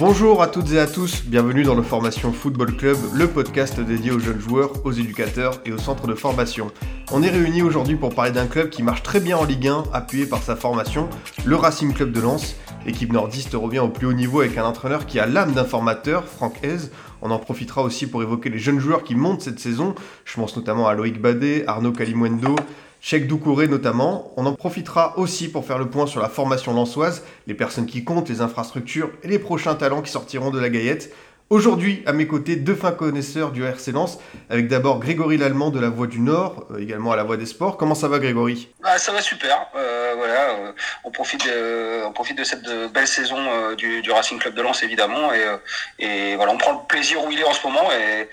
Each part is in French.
Bonjour à toutes et à tous, bienvenue dans le Formation Football Club, le podcast dédié aux jeunes joueurs, aux éducateurs et aux centres de formation. On est réunis aujourd'hui pour parler d'un club qui marche très bien en Ligue 1, appuyé par sa formation, le Racing Club de Lens. L'équipe nordiste revient au plus haut niveau avec un entraîneur qui a l'âme d'un formateur, Franck Hez. On en profitera aussi pour évoquer les jeunes joueurs qui montent cette saison. Je pense notamment à Loïc Badet, Arnaud Kalimwendo, Cheikh Doucouré notamment. On en profitera aussi pour faire le point sur la formation lançoise, les personnes qui comptent, les infrastructures et les prochains talents qui sortiront de la Gaillette. Aujourd'hui, à mes côtés, deux fins connaisseurs du RC Lens, avec d'abord Grégory Lallemand de la Voix du Nord, euh, également à la Voix des Sports. Comment ça va Grégory? Ah, ça va super. Euh, voilà, euh, on profite, de, on profite de cette belle saison du, du Racing Club de Lens évidemment, et, et voilà, on prend le plaisir où il est en ce moment, et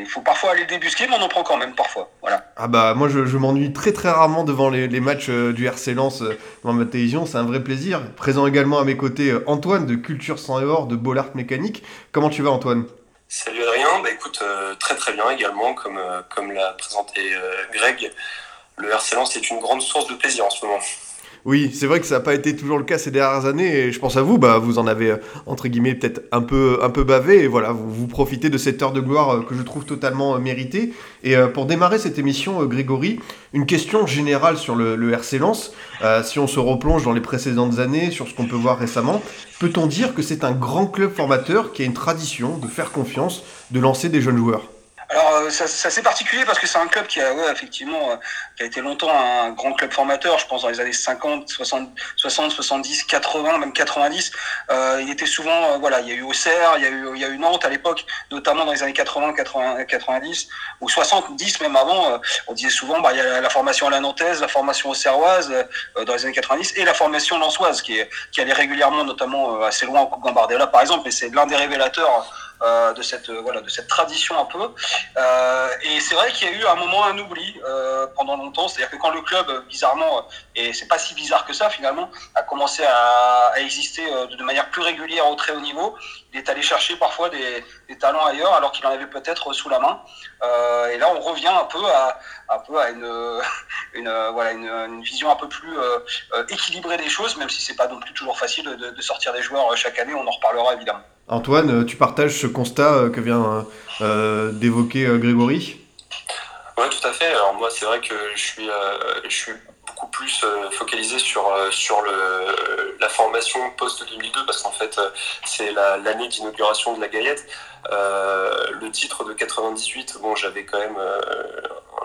il faut parfois aller le débusquer, mais on en prend quand même parfois. Voilà. Ah bah moi je, je m'ennuie très très rarement devant les, les matchs du RC Lens devant ma télévision, c'est un vrai plaisir. Présent également à mes côtés Antoine de Culture sans et or de Bollard Mécanique. Comment tu vas Antoine? Salut Adrien, bah écoute, euh, très très bien également, comme, euh, comme l'a présenté euh, Greg. Le RC est une grande source de plaisir en ce moment. Oui, c'est vrai que ça n'a pas été toujours le cas ces dernières années et je pense à vous, bah, vous en avez euh, entre guillemets peut-être un peu, bavé et voilà, vous, profitez de cette heure de gloire euh, que je trouve totalement euh, méritée. Et pour démarrer cette émission, Grégory, une question générale sur le, RC Lens. Si on se replonge dans les précédentes années, sur ce qu'on peut voir récemment, peut-on dire que c'est un grand club formateur qui a une tradition de faire confiance, de lancer des jeunes joueurs? Alors euh, ça, ça c'est particulier parce que c'est un club qui a ouais, effectivement euh, qui a été longtemps un grand club formateur, je pense dans les années 50, 60, 60 70, 80, même 90. Euh, il était souvent euh, voilà, il y a eu Auxerre, il y a eu il y a eu Nantes à l'époque, notamment dans les années 80, 80 90 ou 70 même avant, euh, on disait souvent bah il y a la, formation à la nantaise, la formation auxerroise dans les années 90 et la formation lançoise qui est qui allait régulièrement notamment assez loin en Coupe Gambardella par exemple, mais c'est l'un des révélateurs euh, de cette euh, voilà de cette tradition un peu. Euh, et c'est vrai qu'il y a eu un moment un oubli euh, pendant longtemps, c'est-à-dire que quand le club bizarrement euh, et c'est pas si bizarre que ça finalement a commencé à, à exister de manière plus régulière au très haut niveau, il est allé chercher parfois des, des talents ailleurs alors qu'il en avait peut-être sous la main. Euh, et là on revient un peu à un peu à une une euh, voilà une, une vision un peu plus euh, équilibrée des choses, même si c'est pas non plus toujours facile de, de sortir des joueurs chaque année. On en reparlera évidemment. Antoine, tu partages ce constat que vient euh, d'évoquer Grégory? Ouais, tout à fait. Alors moi, c'est vrai que je suis, euh, je suis plus euh, focalisé sur, euh, sur le, la formation post-2002 parce qu'en fait, euh, c'est la- l'année d'inauguration de la Gaillette. Euh, le titre de 98, bon, j'avais quand même euh,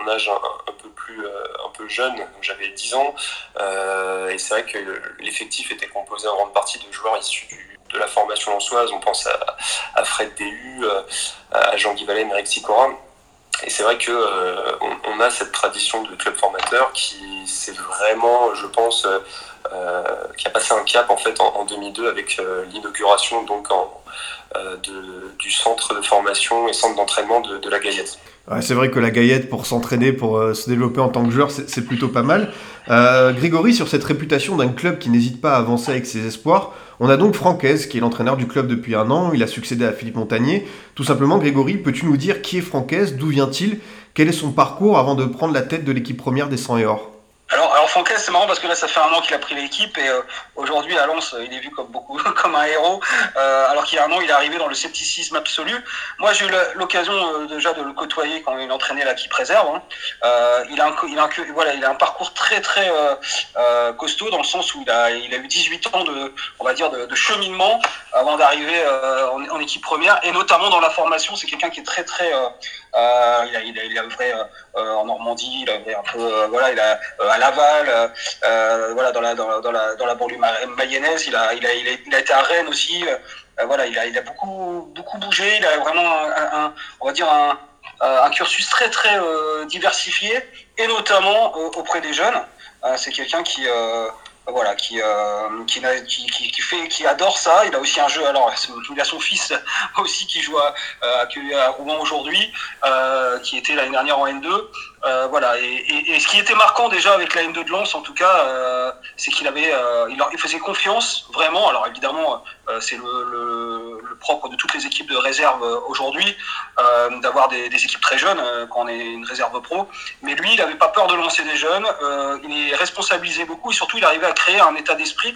un âge un, peu plus euh, un peu jeune, j'avais 10 ans. Euh, et c'est vrai que l'effectif était composé en grande partie de joueurs issus de la formation lançoise. On pense à, à Fred Déhu, euh, à Jean-Guy Vallet, Eric Sicora. Et c'est vrai que euh, on, a cette tradition de club formateur qui c'est vraiment, je pense, euh, euh, qui a passé un cap en fait en, en 2002 avec l'inauguration donc de, du centre de formation et centre d'entraînement de, la Gaillette. C'est vrai que la Gaillette, pour s'entraîner, pour se développer en tant que joueur, c'est plutôt pas mal. Grégory, sur cette réputation d'un club qui n'hésite pas à avancer avec ses espoirs, on a donc Francaise, qui est l'entraîneur du club depuis un an. Il a succédé à Philippe Montagnier. Tout simplement, Grégory, peux-tu nous dire qui est Francaise D'où vient-il? Quel est son parcours avant de prendre la tête de l'équipe première des 100 et or? Alors, alors Franquès, c'est marrant parce que là, ça fait un an qu'il a pris l'équipe et euh, aujourd'hui, à Lens, il est vu comme beaucoup, comme un héros. Euh, alors qu'il y a un an, il est arrivé dans le scepticisme absolu. Moi, j'ai eu l'occasion euh, déjà de le côtoyer quand il entraînait la qui préserve. hein. Euh, il a un, il a un, voilà, il a un parcours très très euh, euh, costaud dans le sens où il a, il a eu 18 ans de, on va dire, de, de cheminement avant d'arriver en, en équipe première et notamment dans la formation. C'est quelqu'un qui est très très, euh, il a, il a, il a œuvré euh, euh, en Normandie, il a œuvré un peu, euh, voilà, il a euh, à Laval, euh, voilà, dans la dans la dans la, dans la banlieue ma- mayonnaise, il a il a il a, il a été à Rennes aussi, voilà, il a il a beaucoup beaucoup bougé, il a vraiment un, un- on va dire un un cursus très très diversifié et notamment auprès des jeunes. C'est quelqu'un qui voilà, qui, euh, qui, qui, qui, fait, qui adore ça. Il a aussi un jeu. Alors, il a son fils aussi qui joue à, à, à Rouen aujourd'hui, euh, qui était l'année dernière en N2. Euh, voilà. Et, ce qui était marquant déjà avec la N2 de Lens, en tout cas, euh, c'est qu'il avait, euh, il, faisait confiance vraiment. Alors évidemment, c'est le, propre de toutes les équipes de réserve aujourd'hui d'avoir des, équipes très jeunes quand on est une réserve pro. Mais lui, il n'avait pas peur de lancer des jeunes. il est responsabilisé beaucoup et surtout, il arrivait à créer un état d'esprit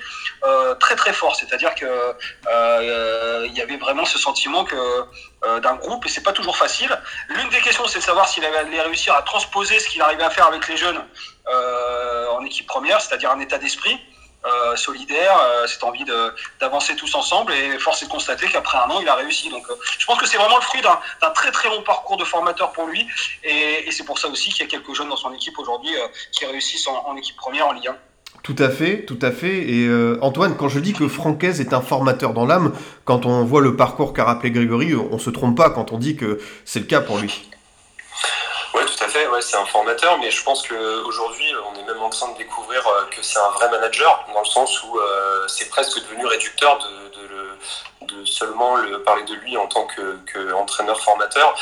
très très fort. C'est-à-dire que il y avait vraiment ce sentiment que d'un groupe et c'est pas toujours facile. L'une des questions, c'est de savoir s'il allait réussir à transposer ce qu'il arrivait à faire avec les jeunes euh, en équipe première, c'est-à-dire un état d'esprit euh, solidaire, euh, cette envie d'avancer tous ensemble. Et force est de constater qu'après un an, il a réussi. Donc, je pense que c'est vraiment le fruit d'un très très long parcours de formateur pour lui. Et, c'est pour ça aussi qu'il y a quelques jeunes dans son équipe aujourd'hui qui réussissent en, équipe première en Ligue 1. Tout à fait, tout à fait. Et Antoine, quand je dis que Francaise est un formateur dans l'âme, quand on voit le parcours qu'a rappelé Grégory, on se trompe pas quand on dit que c'est le cas pour lui. Oui, tout à fait. Ouais, c'est un formateur, mais je pense qu'aujourd'hui, on est même en train de découvrir euh, que c'est un vrai manager, dans le sens où euh, c'est presque devenu réducteur de, seulement le, parler de lui en tant qu'entraîneur formateur.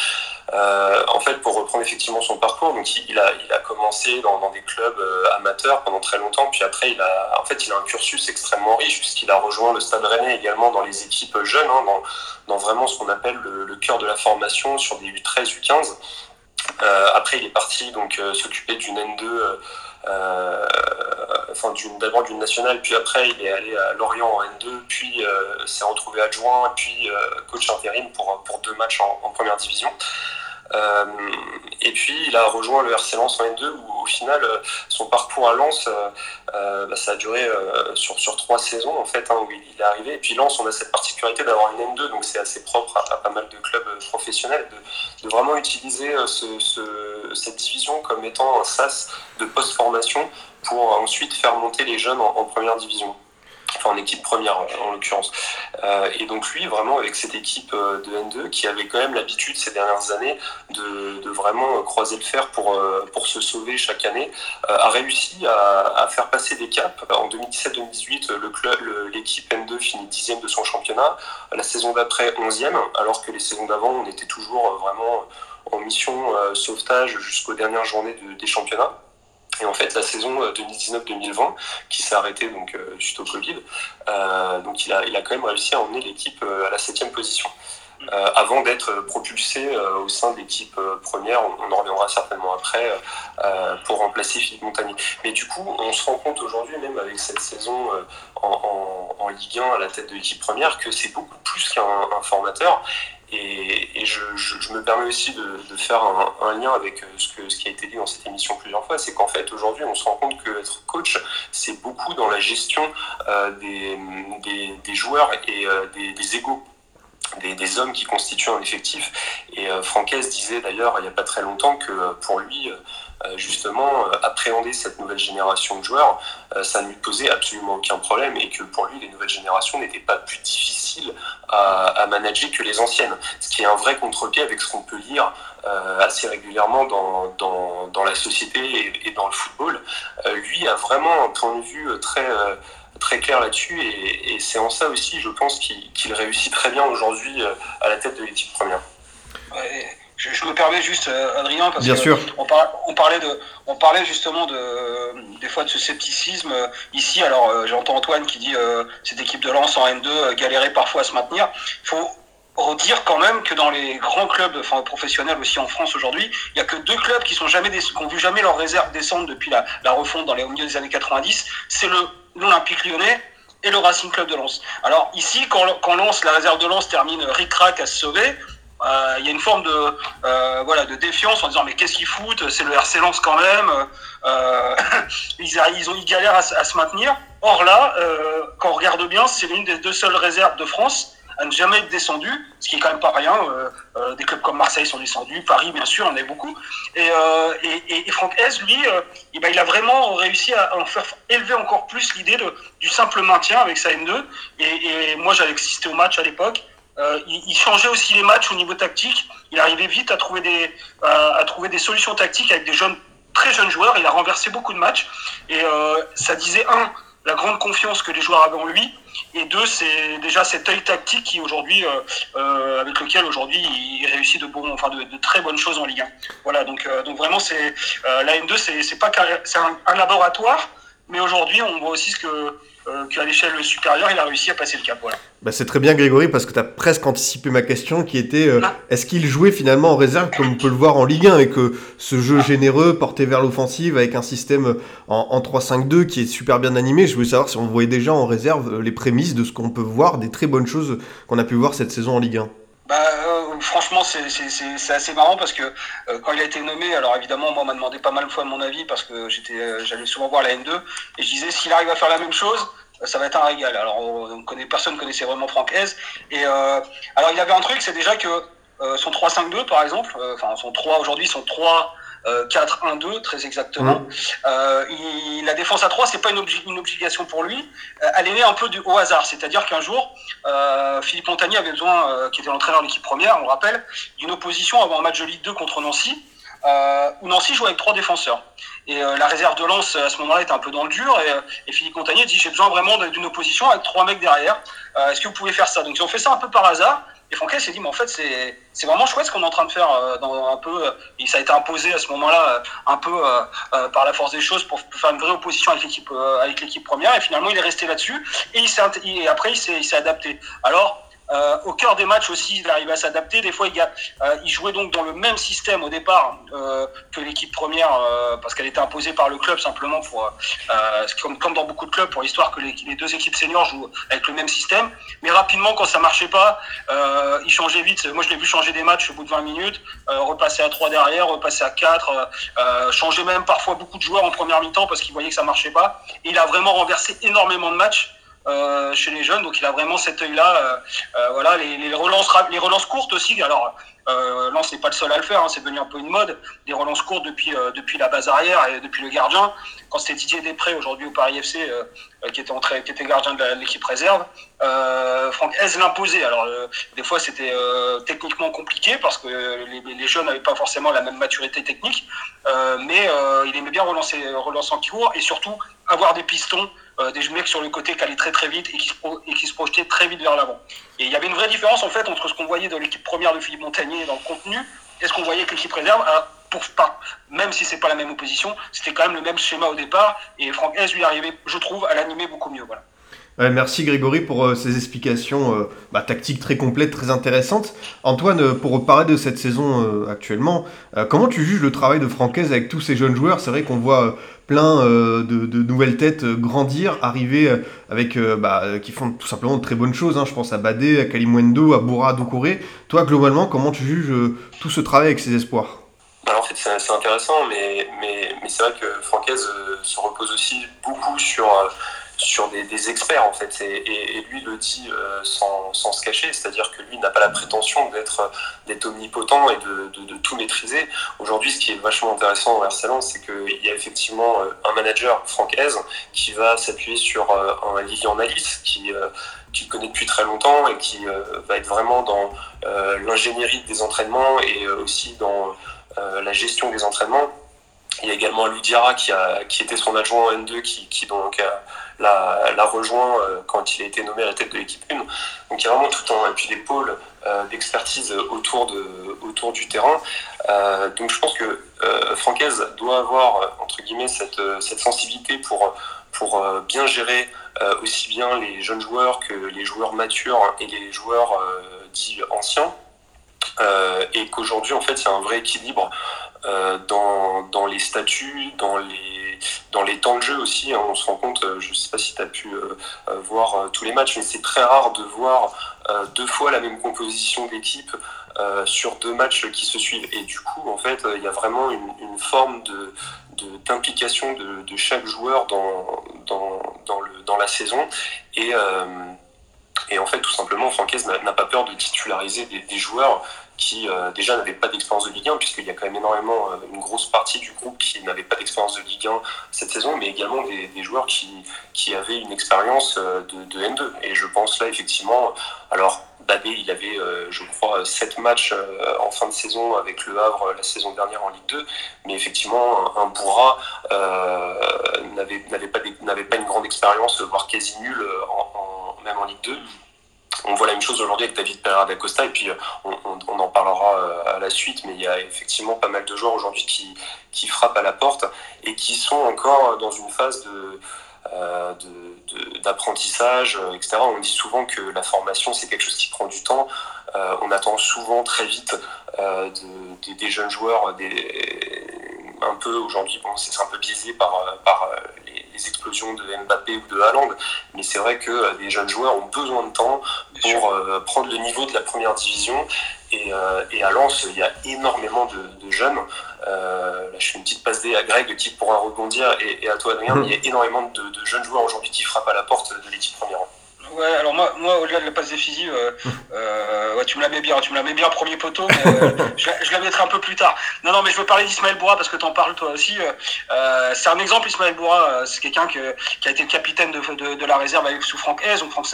Euh, en fait, pour reprendre effectivement son parcours, donc il, a, commencé dans, des clubs amateurs pendant très longtemps, puis après, il a, en fait, il a un cursus extrêmement riche, puisqu'il a rejoint le Stade Rennais également dans les équipes jeunes, hein, dans, vraiment ce qu'on appelle le, cœur de la formation sur des U13, U15. Euh, après, il est parti donc euh, s'occuper d'une N2, euh, enfin d'abord d'une nationale, puis après il est allé à Lorient en N2, puis s'est retrouvé adjoint, puis coach intérim pour deux matchs en première division. Euh, et puis il a rejoint le RC Lens en N2 où au final euh, son parcours à Lens euh, bah, ça a duré sur, sur trois saisons en fait hein, où il, est arrivé. Et puis Lens on a cette particularité d'avoir une N2 donc c'est assez propre à, pas mal de clubs professionnels de, vraiment utiliser cette division comme étant un sas de post-formation pour ensuite faire monter les jeunes en première division enfin en équipe première en l'occurrence. Euh, et donc lui, vraiment avec cette équipe euh, de N2 qui avait quand même l'habitude ces dernières années de, vraiment croiser le fer pour, euh, pour se sauver chaque année, a réussi à, faire passer des caps. En 2017-2018, le club, l'équipe N2 finit dixième de son championnat. La saison d'après, onzième, alors que les saisons d'avant, on était toujours vraiment en mission sauvetage jusqu'aux dernières journées des championnats. Et en fait, la saison 2019-2020, euh, qui s'est arrêtée donc euh, suite au Covid, euh, donc il a, il a quand même réussi à emmener l'équipe à la septième position. Avant d'être propulsé au sein de l'équipe première, on, en reviendra certainement après, pour remplacer Philippe Montagny. Mais du coup, on se rend compte aujourd'hui, même avec cette saison en, Ligue 1 à la tête de l'équipe première, que c'est beaucoup plus qu'un formateur et, je, me permets aussi de, faire un, lien avec euh, ce, que, qui a été dit dans cette émission plusieurs fois, c'est qu'en fait aujourd'hui on se rend compte qu'être coach, c'est beaucoup dans la gestion euh, des, joueurs et euh, des, des égaux. Des, hommes qui constituent un effectif. Et euh, Francaise disait d'ailleurs il n'y a pas très longtemps que pour lui, euh, justement, euh, appréhender cette nouvelle génération de joueurs, euh, ça ne lui posait absolument aucun problème et que pour lui, les nouvelles générations n'étaient pas plus difficiles à, manager que les anciennes. Ce qui est un vrai contre-pied avec ce qu'on peut lire assez régulièrement dans, dans, la société et, dans le football. lui a vraiment un point de vue très très clair là-dessus et, c'est en ça aussi, je pense, qu'il réussit très bien aujourd'hui à la tête de l'équipe première. Je, me permets juste, euh, Adrien, parce Bien sûr. On, parlait de, on parlait justement de, des fois de ce scepticisme. Ici, alors euh, j'entends Antoine qui dit euh, cette équipe de lance en N2 galérait parfois à se maintenir. Il faut redire quand même que dans les grands clubs enfin, professionnels aussi en France aujourd'hui, il n'y a que deux clubs qui sont jamais qui ont vu jamais leur réserve descendre depuis la, refonte dans les, au milieu des années 90. C'est le l'Olympique lyonnais et le Racing Club de Lens. Alors ici, quand, quand Lens, la réserve de Lens termine ric-rac à se sauver, euh, il y a une forme de, euh, voilà, de défiance en disant mais qu'est-ce qu'ils foutent C'est le RC Lens quand même. Euh, ils, ont, ils galèrent à, se maintenir. Or là, quand on regarde bien, c'est l'une des deux seules réserves de France à ne jamais être descendu, ce qui est quand même pas rien. des clubs comme Marseille sont descendus, Paris bien sûr, on est beaucoup. Et, et, et, Franck Hez, lui, eh ben, il a vraiment réussi à en faire élever encore plus l'idée du simple maintien avec sa N2. Et, moi, j'avais assisté au match à l'époque. Euh, il, changeait aussi les matchs au niveau tactique. Il arrivait vite à trouver des, à trouver des solutions tactiques avec des jeunes, très jeunes joueurs. Il a renversé beaucoup de matchs. Et euh, ça disait, un, la grande confiance que les joueurs avaient en lui. Et deux, c'est déjà cet œil tactique qui aujourd'hui, avec lequel aujourd'hui il réussit de, bon, enfin de, très bonnes choses en Ligue 1. Voilà, donc, donc vraiment, c'est la N2, c'est pas c'est un, laboratoire, mais aujourd'hui, on voit aussi ce que euh, qu'à l'échelle supérieure, il a réussi à passer le cap. Voilà. Bah c'est très bien Grégory parce que tu as presque anticipé ma question qui était euh, ah. est-ce qu'il jouait finalement en réserve comme on peut le voir en Ligue 1 et que ce jeu ah. généreux porté vers l'offensive avec un système en, en 3-5-2 qui est super bien animé, je voulais savoir si on voyait déjà en réserve euh, les prémices de ce qu'on peut voir, des très bonnes choses qu'on a pu voir cette saison en Ligue 1. Bah, euh, franchement, c'est assez marrant parce que euh, quand il a été nommé, alors évidemment, moi, on m'a demandé pas mal de fois mon avis parce que j'étais, euh, j'allais souvent voir la N2 et je disais s'il arrive à faire la même chose, ça va être un régal. Alors, on connaît, personne connaissait vraiment Franck Hez. Et alors, il avait un truc, c'est déjà que son 3-5-2, par exemple, enfin, son 3 aujourd'hui, son 3 4-1-2 très exactement. Mmh. Euh, il, la défense à 3, c'est pas une, une, obligation pour lui. Euh, elle est née un peu du, au hasard, c'est-à-dire qu'un jour, euh, Philippe Montagny avait besoin, euh, qui était l'entraîneur de l'équipe première, on rappelle, d'une opposition avant un match de Ligue 2 contre Nancy, euh, où Nancy jouait avec trois défenseurs. Et la réserve de Lens à ce moment-là était un peu dans le dur, et, et Philippe Montagny dit j'ai besoin vraiment d'une opposition avec trois mecs derrière. Est-ce que vous pouvez faire ça? Donc ils ont fait ça un peu par hasard. Et Franquet s'est dit, mais en fait, c'est vraiment chouette ce qu'on est en train de faire euh, dans un peu. Et ça a été imposé à ce moment-là, euh, un peu euh, par la force des choses, pour, faire une vraie opposition avec l'équipe avec l'équipe première. Et finalement, il est resté là-dessus. Et, il et après, il s'est adapté. Alors, euh, au cœur des matchs aussi, il arrivait à s'adapter. Des fois, il, euh, il, jouait donc dans le même système au départ euh, que l'équipe première, euh, parce qu'elle était imposée par le club simplement pour, euh, comme, comme, dans beaucoup de clubs, pour l'histoire que les, les, deux équipes seniors jouent avec le même système. Mais rapidement, quand ça marchait pas, il changeait vite. Moi, je l'ai vu changer des matchs au bout de 20 minutes, repasser à 3 derrière, repasser à 4, changer même parfois beaucoup de joueurs en première mi-temps parce qu'il voyait que ça marchait pas. Et il a vraiment renversé énormément de matchs. Euh, chez les jeunes. Donc il a vraiment cet œil-là. Euh, euh, voilà, les, relances, les relances courtes aussi. Alors euh, Lens n'est pas le seul à le faire, hein, c'est devenu un peu une mode. Des relances courtes depuis, depuis la base arrière et depuis le gardien. Quand c'était Didier Després aujourd'hui au Paris FC, qui, était gardien de l'équipe réserve, Franck Hez l'imposait. Alors des fois c'était techniquement compliqué parce que les, les jeunes n'avaient pas forcément la même maturité technique, mais il aimait bien relancer, relancer en court et surtout avoir des pistons euh, des mecs sur le côté qui allaient très très vite et qui, se et qui se projetaient très vite vers l'avant. Et il y avait une vraie différence en fait entre ce qu'on voyait dans l'équipe première de Philippe Montagnier dans le contenu et ce qu'on voyait avec l'équipe réserve. Pour, pas, même si c'est pas la même opposition, c'était quand même le même schéma au départ et Franck S lui arrivait, je trouve, à l'animer beaucoup mieux. Voilà merci Grégory pour euh, ces explications euh, bah, tactiques très complètes, très intéressantes. Antoine, euh, pour parler de cette saison actuellement, comment tu juges le travail de Francaise avec tous ces jeunes joueurs? C'est vrai qu'on voit plein de, nouvelles têtes grandir, arriver avec bah, qui font tout simplement de très bonnes choses. Hein. Je pense à Badé, à Kalimwendo, à Boura, Doucouré. Toi, globalement, comment tu juges tout ce travail avec ces espoirs? Alors en fait c'est intéressant, mais c'est vrai que Francaise se repose aussi beaucoup sur sur des, experts en fait. Et, et, lui le dit euh, sans, sans, se cacher c'est-à-dire que lui n'a pas la prétention d'être omnipotent et de, de, tout maîtriser. Aujourd'hui ce qui est vachement intéressant en RC c'est qu'il y a effectivement euh, un manager Franck qui va s'appuyer sur euh, un Lilian Alice qui qui connaît depuis très longtemps et qui va être vraiment dans l'ingénierie des entraînements et aussi dans la gestion des entraînements. Il y a également Ludiara qui, a, qui était son adjoint en N2 qui, qui donc l'a, rejoint euh, quand il a été nommé à la tête de l'équipe 1. Donc il y a vraiment tout un, et puis euh, d'expertise autour, de, autour du terrain. Euh, donc je pense que Francaise doit avoir, entre guillemets, cette, cette sensibilité pour, pour bien gérer aussi bien les jeunes joueurs que les joueurs matures et les joueurs dits anciens. et qu'aujourd'hui, en fait, il y a un vrai équilibre dans, dans les statuts, dans les dans les temps de jeu aussi, hein, on se rend compte, euh, je ne sais pas si tu as pu euh, euh, voir tous les matchs, mais c'est très rare de voir deux fois la même composition d'équipe sur deux matchs qui se suivent. Et du coup, en fait, il y a vraiment une, forme d'implication de, chaque joueur dans, la saison. Et, en fait, tout simplement, Francaise n'a, pas peur de titulariser des joueurs qui euh, déjà n'avaient pas d'expérience de Ligue 1, puisqu'il y a quand même énormément, euh, une grosse partie du groupe qui n'avait pas d'expérience de Ligue 1 cette saison, mais également des, des joueurs qui, qui avaient une expérience euh, de, de, N2. Et je pense là, effectivement, alors Babé, il avait, je crois, 7 matchs en fin de saison avec le Havre la saison dernière en Ligue 2. Mais effectivement, un, Bourra n'avait pas, pas une grande expérience, voire quasi nulle, même en Ligue 2 on voit la même chose aujourd'hui avec David Pereira d'Acosta et puis euh, on, en parlera euh, à la suite, mais il y a effectivement pas mal de joueurs aujourd'hui qui, frappent à la porte et qui sont encore dans une phase euh, d'apprentissage, etc. On dit souvent que la formation, c'est quelque chose qui prend du temps. on attend souvent très vite des jeunes joueurs, un peu aujourd'hui, bon, c'est un peu biaisé par, par les explosions de Mbappé ou de Haaland. Mais c'est vrai que euh, les jeunes joueurs ont besoin de temps pour euh, prendre le niveau de la première division. Et, euh, à Lens, il y a énormément de, jeunes. là, je fais une petite passe D à Greg qui pourra rebondir et, à toi, Adrien. Il y a énormément de, de jeunes joueurs aujourd'hui qui frappent à la porte de l'équipe première. Ouais, alors moi, moi au-delà de la passe décisive, euh, euh, ouais, tu me la mets bien, tu me la mets bien premier poteau, mais euh, je, je, la mettrai un peu plus tard. Non, non, mais je veux parler d'Ismaël Boura parce que tu en parles toi aussi. c'est un exemple, Ismaël Boura, c'est quelqu'un qui a été capitaine de, de, de, la réserve avec sous Franck Hez, donc Franck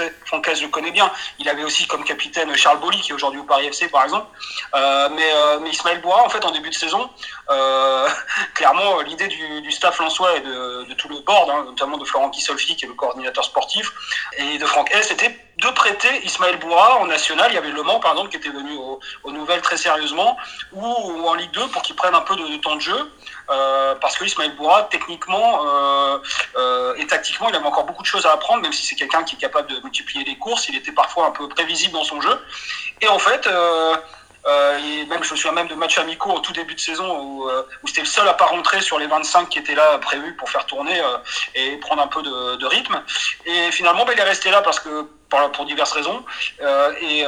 Hez, je le connais bien. Il avait aussi comme capitaine Charles Bolly, qui est aujourd'hui au Paris FC par exemple. mais, mais Ismaël Boura, en fait, en début de saison, clairement, l'idée du, du, staff lensois et de, de tout le board, hein, notamment de Florent Kissolfi, qui est le coordinateur sportif, et de Franck c'était de prêter Ismaël Boura en national. Il y avait Le Mans, par exemple, qui était venu aux, nouvelles très sérieusement, ou, en Ligue 2 pour qu'il prenne un peu de, temps de jeu. Euh, parce que Ismaël Boura, techniquement euh, euh, et tactiquement, il avait encore beaucoup de choses à apprendre, même si c'est quelqu'un qui est capable de multiplier les courses. Il était parfois un peu prévisible dans son jeu. Et en fait, et même, je me souviens même de matchs amicaux au tout début de saison où, euh, où c'était le seul à pas rentrer sur les 25 qui étaient là prévus pour faire tourner euh, et prendre un peu de, rythme. Et finalement, ben, il est resté là parce que pour, diverses raisons. et,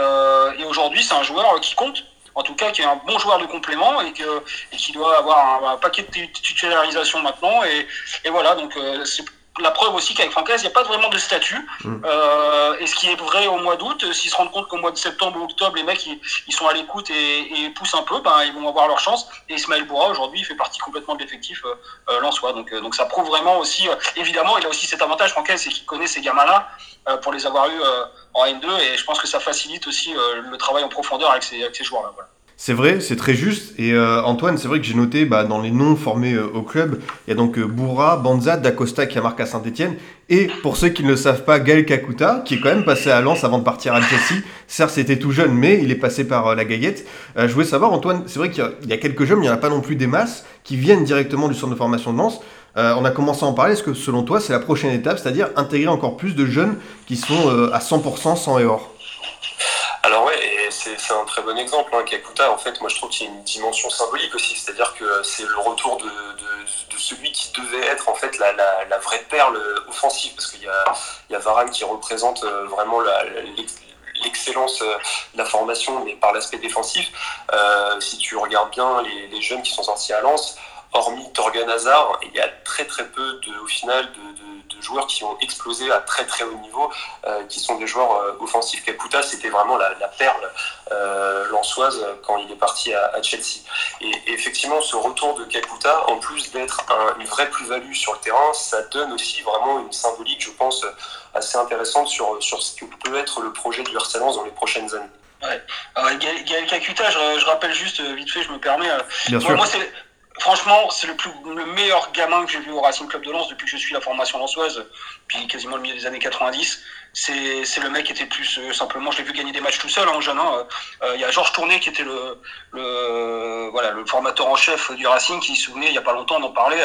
aujourd'hui, c'est un joueur qui compte en tout cas qui est un bon joueur de complément et, qui doit avoir un, paquet de titularisation maintenant. Et voilà, donc c'est la preuve aussi qu'avec Francaise, il n'y a pas vraiment de statut. Mm. Euh, et ce qui est vrai au mois d'août, s'ils se rendent compte qu'au mois de septembre ou octobre, les mecs, ils, sont à l'écoute et, poussent un peu, ben, ils vont avoir leur chance. Et Ismaël Boura, aujourd'hui, il fait partie complètement de l'effectif euh, euh lensois. Donc, euh, donc ça prouve vraiment aussi, évidemment, il a aussi cet avantage, Francaise, c'est qu'il connaît ces gamins-là pour les avoir eus en N2. Et je pense que ça facilite aussi le travail en profondeur avec ces, avec ces joueurs-là. Voilà. C'est vrai, c'est très juste. Et euh, Antoine, c'est vrai que j'ai noté bah, dans les noms formés euh, au club, il y a donc euh, Bourra, Banza, D'Acosta qui a marqué à Saint-Etienne. Et pour ceux qui ne le savent pas, Gaël Kakuta, qui est quand même passé à Lens avant de partir à Chelsea. Certes, c'était tout jeune, mais il est passé par la Gaillette. je voulais savoir, Antoine, c'est vrai qu'il y, a quelques jeunes, mais il n'y en a pas non plus des masses, qui viennent directement du centre de formation de Lens. on a commencé à en parler. Est-ce que selon toi, c'est la prochaine étape, c'est-à-dire intégrer encore plus de jeunes qui sont à 100% sans et or? Alors ouais, et c'est un très bon exemple. Hein, Kakuta, en fait, moi je trouve qu'il y a une dimension symbolique aussi, c'est-à-dire que c'est le retour de, celui qui devait être en fait la, vraie perle offensive, parce qu'il y a, y a Varane qui représente euh, vraiment l'excellence euh, de la formation, mais par l'aspect défensif. Euh, si tu regardes bien les, jeunes qui sont sortis à Lens, hormis Torgan Hazard, il y a très très peu de, au final de joueurs qui ont explosé à très très haut niveau, euh, qui sont des joueurs euh, offensifs. Kakuta, c'était vraiment la, perle euh, lançoise quand il est parti à, Chelsea. Et, effectivement, ce retour de Kakuta, en plus d'être une vraie plus-value sur le terrain, ça donne aussi vraiment une symbolique, je pense, assez intéressante sur, sur ce que peut être le projet du Arsenal dans les prochaines années. Ouais. Gaël, Kakuta, je, rappelle juste vite fait, je me permets. Bien sûr. moi c'est franchement, c'est le, le meilleur gamin que j'ai vu au Racing Club de Lens depuis que je suis la formation lançoise, puis quasiment le milieu des années 90. C'est, le mec qui était plus euh, simplement, je l'ai vu gagner des matchs tout seul en hein, jeune. Hein. Euh, il y a Georges Tourné qui était le, le, voilà, le formateur en chef du Racing qui se souvenait il y a pas longtemps, on en parlait.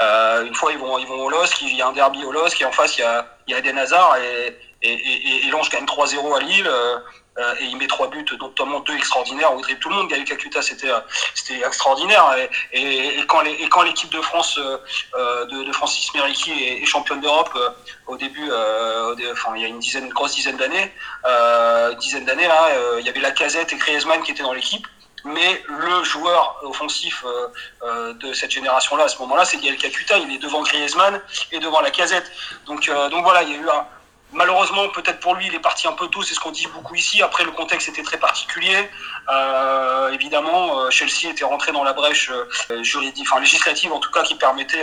Euh, une fois, ils vont, ils vont au LOSC, il y a un derby au LOSC, et en face, il y a, y a Eden Hazard, et, et, et, et Lange gagne 3-0 à Lille. Euh, et il met trois buts, notamment deux extraordinaires où il dribble tout le monde. Gaël Kakuta, c'était euh, c'était extraordinaire. Et, quand l'équipe de France euh, de, Francis Meriki est, championne d'Europe au début, enfin il y a une dizaine, grosse dizaine d'années, dizaine d'années il y avait la Casette et Griezmann qui étaient dans l'équipe mais le joueur offensif de cette génération-là, à ce moment-là, c'est Gaël Kakuta. Il est devant Griezmann et devant la casette. Donc, donc voilà, il y a eu un, Malheureusement, peut-être pour lui, il est parti un peu tôt, c'est ce qu'on dit beaucoup ici. Après, le contexte était très particulier. Euh, évidemment, euh, Chelsea était rentré dans la brèche euh, juridique, enfin législative en tout cas, qui permettait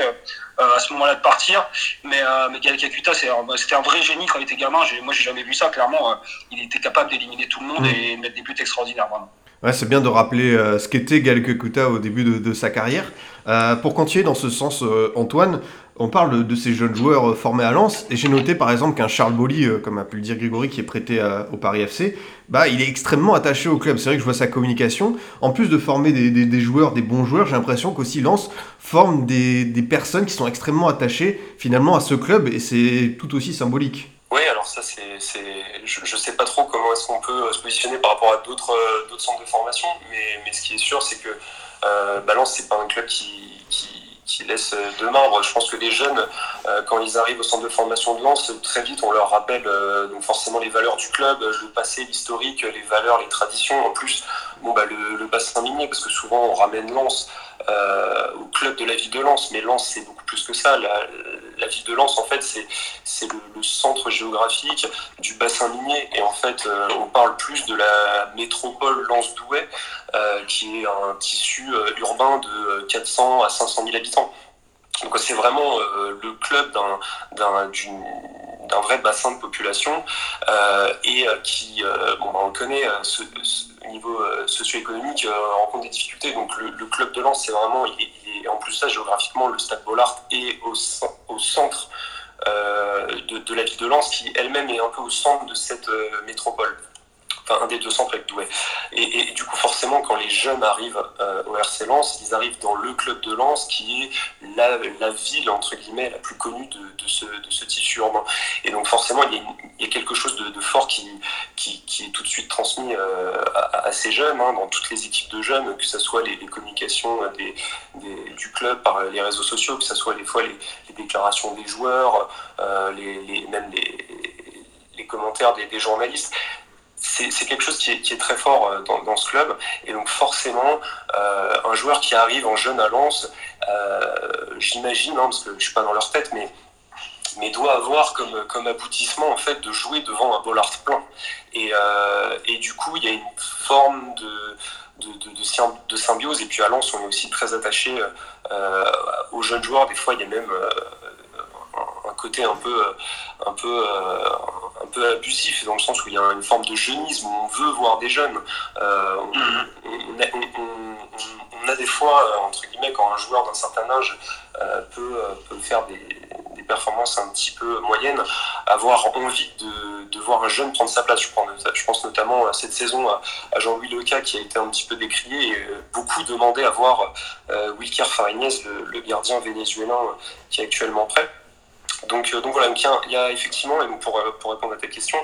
à ce moment-là de partir. Mais, mais Gaël Kakuta, c'était un vrai génie quand il était gamin. Moi, j'ai jamais vu ça. Clairement, il était capable d'éliminer tout le monde mmh. et mettre des buts extraordinaires, vraiment. Ouais, c'est bien de rappeler ce qu'était Gaël Kakuta au début de, de sa carrière. pour continuer dans ce sens, Antoine, on parle de, ces jeunes joueurs euh, formés à Lens, et j'ai noté par exemple qu'un Charles Bolly, euh, comme a pu le dire Grégory, qui est prêté au Paris FC, bah, il est extrêmement attaché au club. C'est vrai que je vois sa communication. En plus de former des, joueurs, des bons joueurs, j'ai l'impression qu'aussi Lens forme des, personnes qui sont extrêmement attachées finalement à ce club, et c'est tout aussi symbolique. Oui, alors ça, c'est, je ne sais pas trop comment est-ce qu'on peut se positionner par rapport à d'autres, centres de formation, mais, ce qui est sûr, c'est que euh, Lens, c'est pas un club qui laisse euh, deux membres. Je pense que les jeunes, euh, quand ils arrivent au centre de formation de Lens, très vite on leur rappelle euh, forcément les valeurs du club, le passé, l'historique, les valeurs, les traditions. En plus, bon, bah, le, bassin minier, parce que souvent on ramène Lens au club de la ville de Lens, mais Lens c'est beaucoup plus que ça. La ville de Lens, en fait, c'est le, centre géographique du bassin minier. Et en fait, on parle plus de la métropole Lens-Douai, qui est un tissu urbain de 400 à 500 000 habitants. Donc c'est vraiment euh, le club d'un vrai bassin de population euh, et euh, qui, bah, on connaît ce, niveau socio-économique rencontre des difficultés. Donc le, club de Lens, c'est vraiment, en plus ça géographiquement, le Stade Bollard est au, centre de, de, la ville de Lens, qui elle-même est un peu au centre de cette métropole un des deux centres avec Douai. Et, du coup, forcément, quand les jeunes arrivent euh, au RC Lens, ils arrivent dans le club de Lens, qui est la, ville, entre guillemets, la plus connue de, ce, tissu urbain. Et donc, forcément, il y a, quelque chose de, fort qui, est tout de suite transmis euh, à, ces jeunes, hein, dans toutes les équipes de jeunes, que ce soit les, communications des, du club par les réseaux sociaux, que ce soit des fois les, déclarations des joueurs, euh, les, même les, commentaires des journalistes c'est quelque chose qui est, très fort euh, dans, ce club. Et donc forcément, euh, un joueur qui arrive en jeune à Lens, euh, j'imagine, hein, parce que je suis pas dans leur tête, mais, doit avoir comme, aboutissement en fait de jouer devant un Bollard plein. Et, et du coup, il y a une forme de, symbiose. Et puis à Lens, on est aussi très attaché aux jeunes joueurs. Des fois, il y a même côté un peu, un peu un peu abusif dans le sens où il y a une forme de jeunisme où on veut voir des jeunes. Euh, on, a, des fois, euh, entre guillemets, quand un joueur d'un certain âge euh, peut, faire des, performances un petit peu moyennes, avoir envie de, voir un jeune prendre sa place. Je, pense notamment à cette saison à, Jean-Louis Leca qui a été un petit peu décrié et beaucoup demandé à voir Wilker Fariñez, le, gardien vénézuélien qui est actuellement prêt. Donc, euh, donc voilà, il y, a, effectivement, et pour, euh, pour répondre à ta question,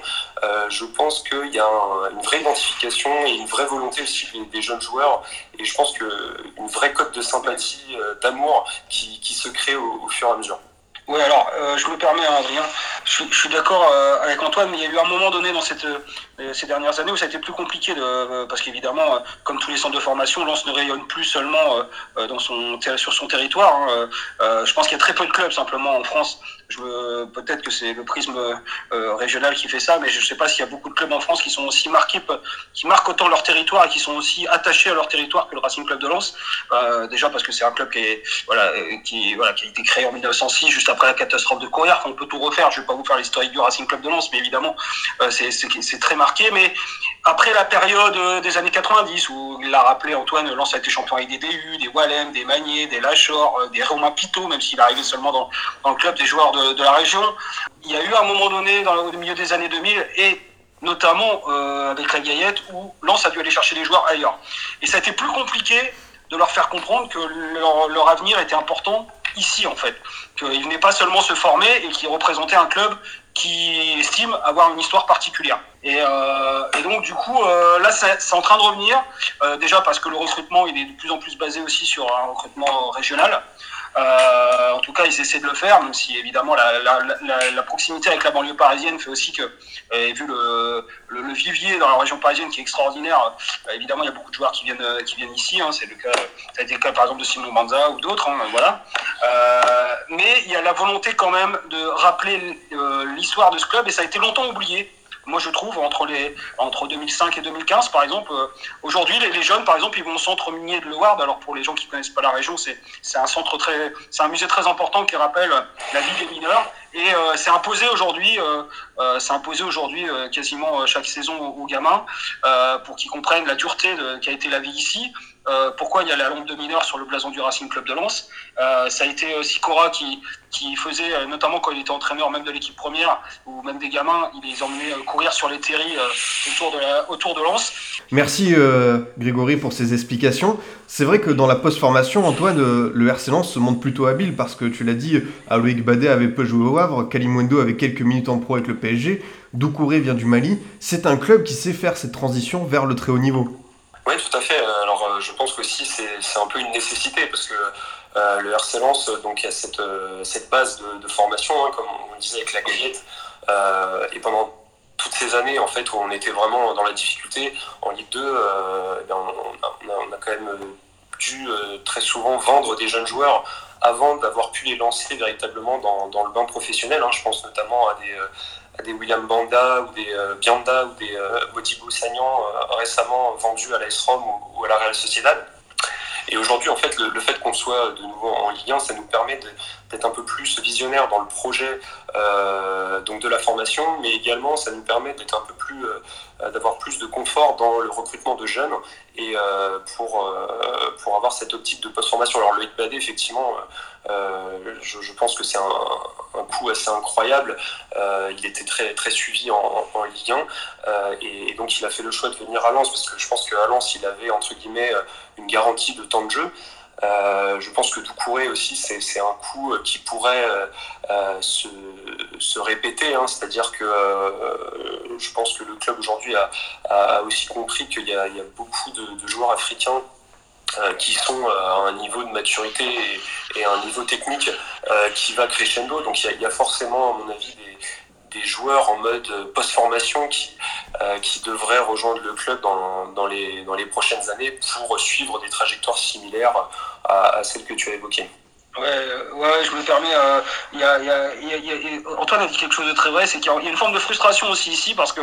euh, je pense qu'il y a une vraie identification et une vraie volonté aussi des, jeunes joueurs, et je pense qu'une vraie cote de sympathie, d'amour qui, se crée au, fur et à mesure. Oui, alors, je me permets, hein, Adrien, je, suis d'accord avec Antoine, mais il y a eu un moment donné dans cette, ces dernières années où ça a été plus compliqué, de, parce qu'évidemment, comme tous les centres de formation, Lens ne rayonne plus seulement sur son territoire. Hein, je pense qu'il y a très peu de clubs simplement en France Peut-être que c'est le prisme euh, régional qui fait ça, mais je ne sais pas s'il y a beaucoup de clubs en France qui sont aussi marqués, qui marquent autant leur territoire et qui sont aussi attachés à leur territoire que le Racing Club de Lens. Euh, déjà parce que c'est un club qui, est, voilà, qui, voilà, qui a été créé en 1906, juste après la catastrophe de Courrières. On peut tout refaire. Je ne vais pas vous faire l'historique du Racing Club de Lens, mais évidemment, euh, c'est très marqué. Mais après la période des années 90, où il l'a rappelé Antoine, Lens a été champion avec des DU, des Wallem, des Magnier, des Lachor, des Romain Pitot, même s'il arrivait seulement dans, dans le club des joueurs de, la région. Il y a eu un moment donné, dans le milieu des années 2000, et notamment euh, avec la Gaillette, où Lens a dû aller chercher des joueurs ailleurs. Et ça a été plus compliqué de leur faire comprendre que leur, avenir était important ici, en fait. Qu'ils venaient pas seulement se former et qu'ils représentaient un club qui estime avoir une histoire particulière. Et, euh, donc, du coup, euh, là, c'est en train de revenir. déjà parce que le recrutement, il est de plus en plus basé aussi sur un recrutement régional. Euh, en tout cas, ils essaient de le faire, même si évidemment la, proximité avec la banlieue parisienne fait aussi que, euh, vu le, vivier dans la région parisienne qui est extraordinaire, euh, évidemment il y a beaucoup de joueurs qui viennent, ici. Hein. c'est le cas, ça a été par exemple de Simon Banza ou d'autres. Hein, voilà. mais il y a la volonté quand même de rappeler l'histoire de ce club et ça a été longtemps oublié moi je trouve entre les entre 2005 et 2015 par exemple euh, aujourd'hui les, jeunes par exemple ils vont au centre minier de Loire. Alors pour les gens qui connaissent pas la région c'est un centre très c'est un musée très important qui rappelle la vie des mineurs et euh, c'est imposé aujourd'hui euh, c'est imposé aujourd'hui quasiment chaque saison aux, gamins pour qu'ils comprennent la dureté de, qui a été la vie ici euh, pourquoi il y a la lampe de mineur sur le blason du Racing Club de Lens. Euh, ça a été Sicora qui, qui faisait, euh, notamment quand il était entraîneur même de l'équipe première, ou même des gamins, il les emmenait courir sur les terries autour, de la, autour de Lens. Merci Grégory pour ces explications. C'est vrai que dans la post-formation, Antoine, le RC Lens se montre plutôt habile parce que tu l'as dit, Aloïc Badet avait peu joué au Havre, Kalimwendo avait quelques minutes en pro avec le PSG, Doucouré vient du Mali. C'est un club qui sait faire cette transition vers le très haut niveau. Oui, tout à fait. Alors, euh, je pense qu'aussi c'est un peu une nécessité parce que euh, le RC Lens, donc, a cette, euh, cette base de, formation, hein, comme on disait avec la Gaillette. et pendant toutes ces années, en fait, où on était vraiment dans la difficulté, en Ligue 2, ben, on, a, quand même dû très souvent vendre des jeunes joueurs avant d'avoir pu les lancer véritablement dans, dans le bain professionnel. Hein. Je pense notamment à des des William Banda ou des euh, Bianda ou des euh, Modibo Sagnan euh, récemment vendus à l'AS Rome ou, à la Real Sociedad. Et aujourd'hui, en fait, le, fait qu'on soit de nouveau en Ligue 1, ça nous permet d'être un peu plus visionnaire dans le projet donc de la formation, mais également ça nous permet d'être un peu plus, d'avoir plus de confort dans le recrutement de jeunes et pour pour avoir cette optique de post-formation. Alors le HIPAD, effectivement, euh, je, pense que c'est un, coup assez incroyable. Euh, il était très, très suivi en, Ligue 1 euh, et, donc il a fait le choix de venir à Lens parce que je pense qu'à Lens il avait entre guillemets une garantie de temps de jeu. je pense que Doucouré aussi, c'est un coup qui pourrait se, se, répéter. Hein. C'est-à-dire que je pense que le club aujourd'hui a, aussi compris qu'il y, a beaucoup de, joueurs africains euh, qui sont euh, à un niveau de maturité et, un niveau technique euh, qui va crescendo. Donc il y, a forcément, à mon avis, des, joueurs en mode post-formation qui, qui devraient rejoindre le club dans, les, prochaines années pour suivre des trajectoires similaires à celles que tu as évoquées. Ouais, ouais, je me permets. y a, y a, Antoine a dit quelque chose de très vrai, c'est qu'il y, a une forme de frustration aussi ici parce que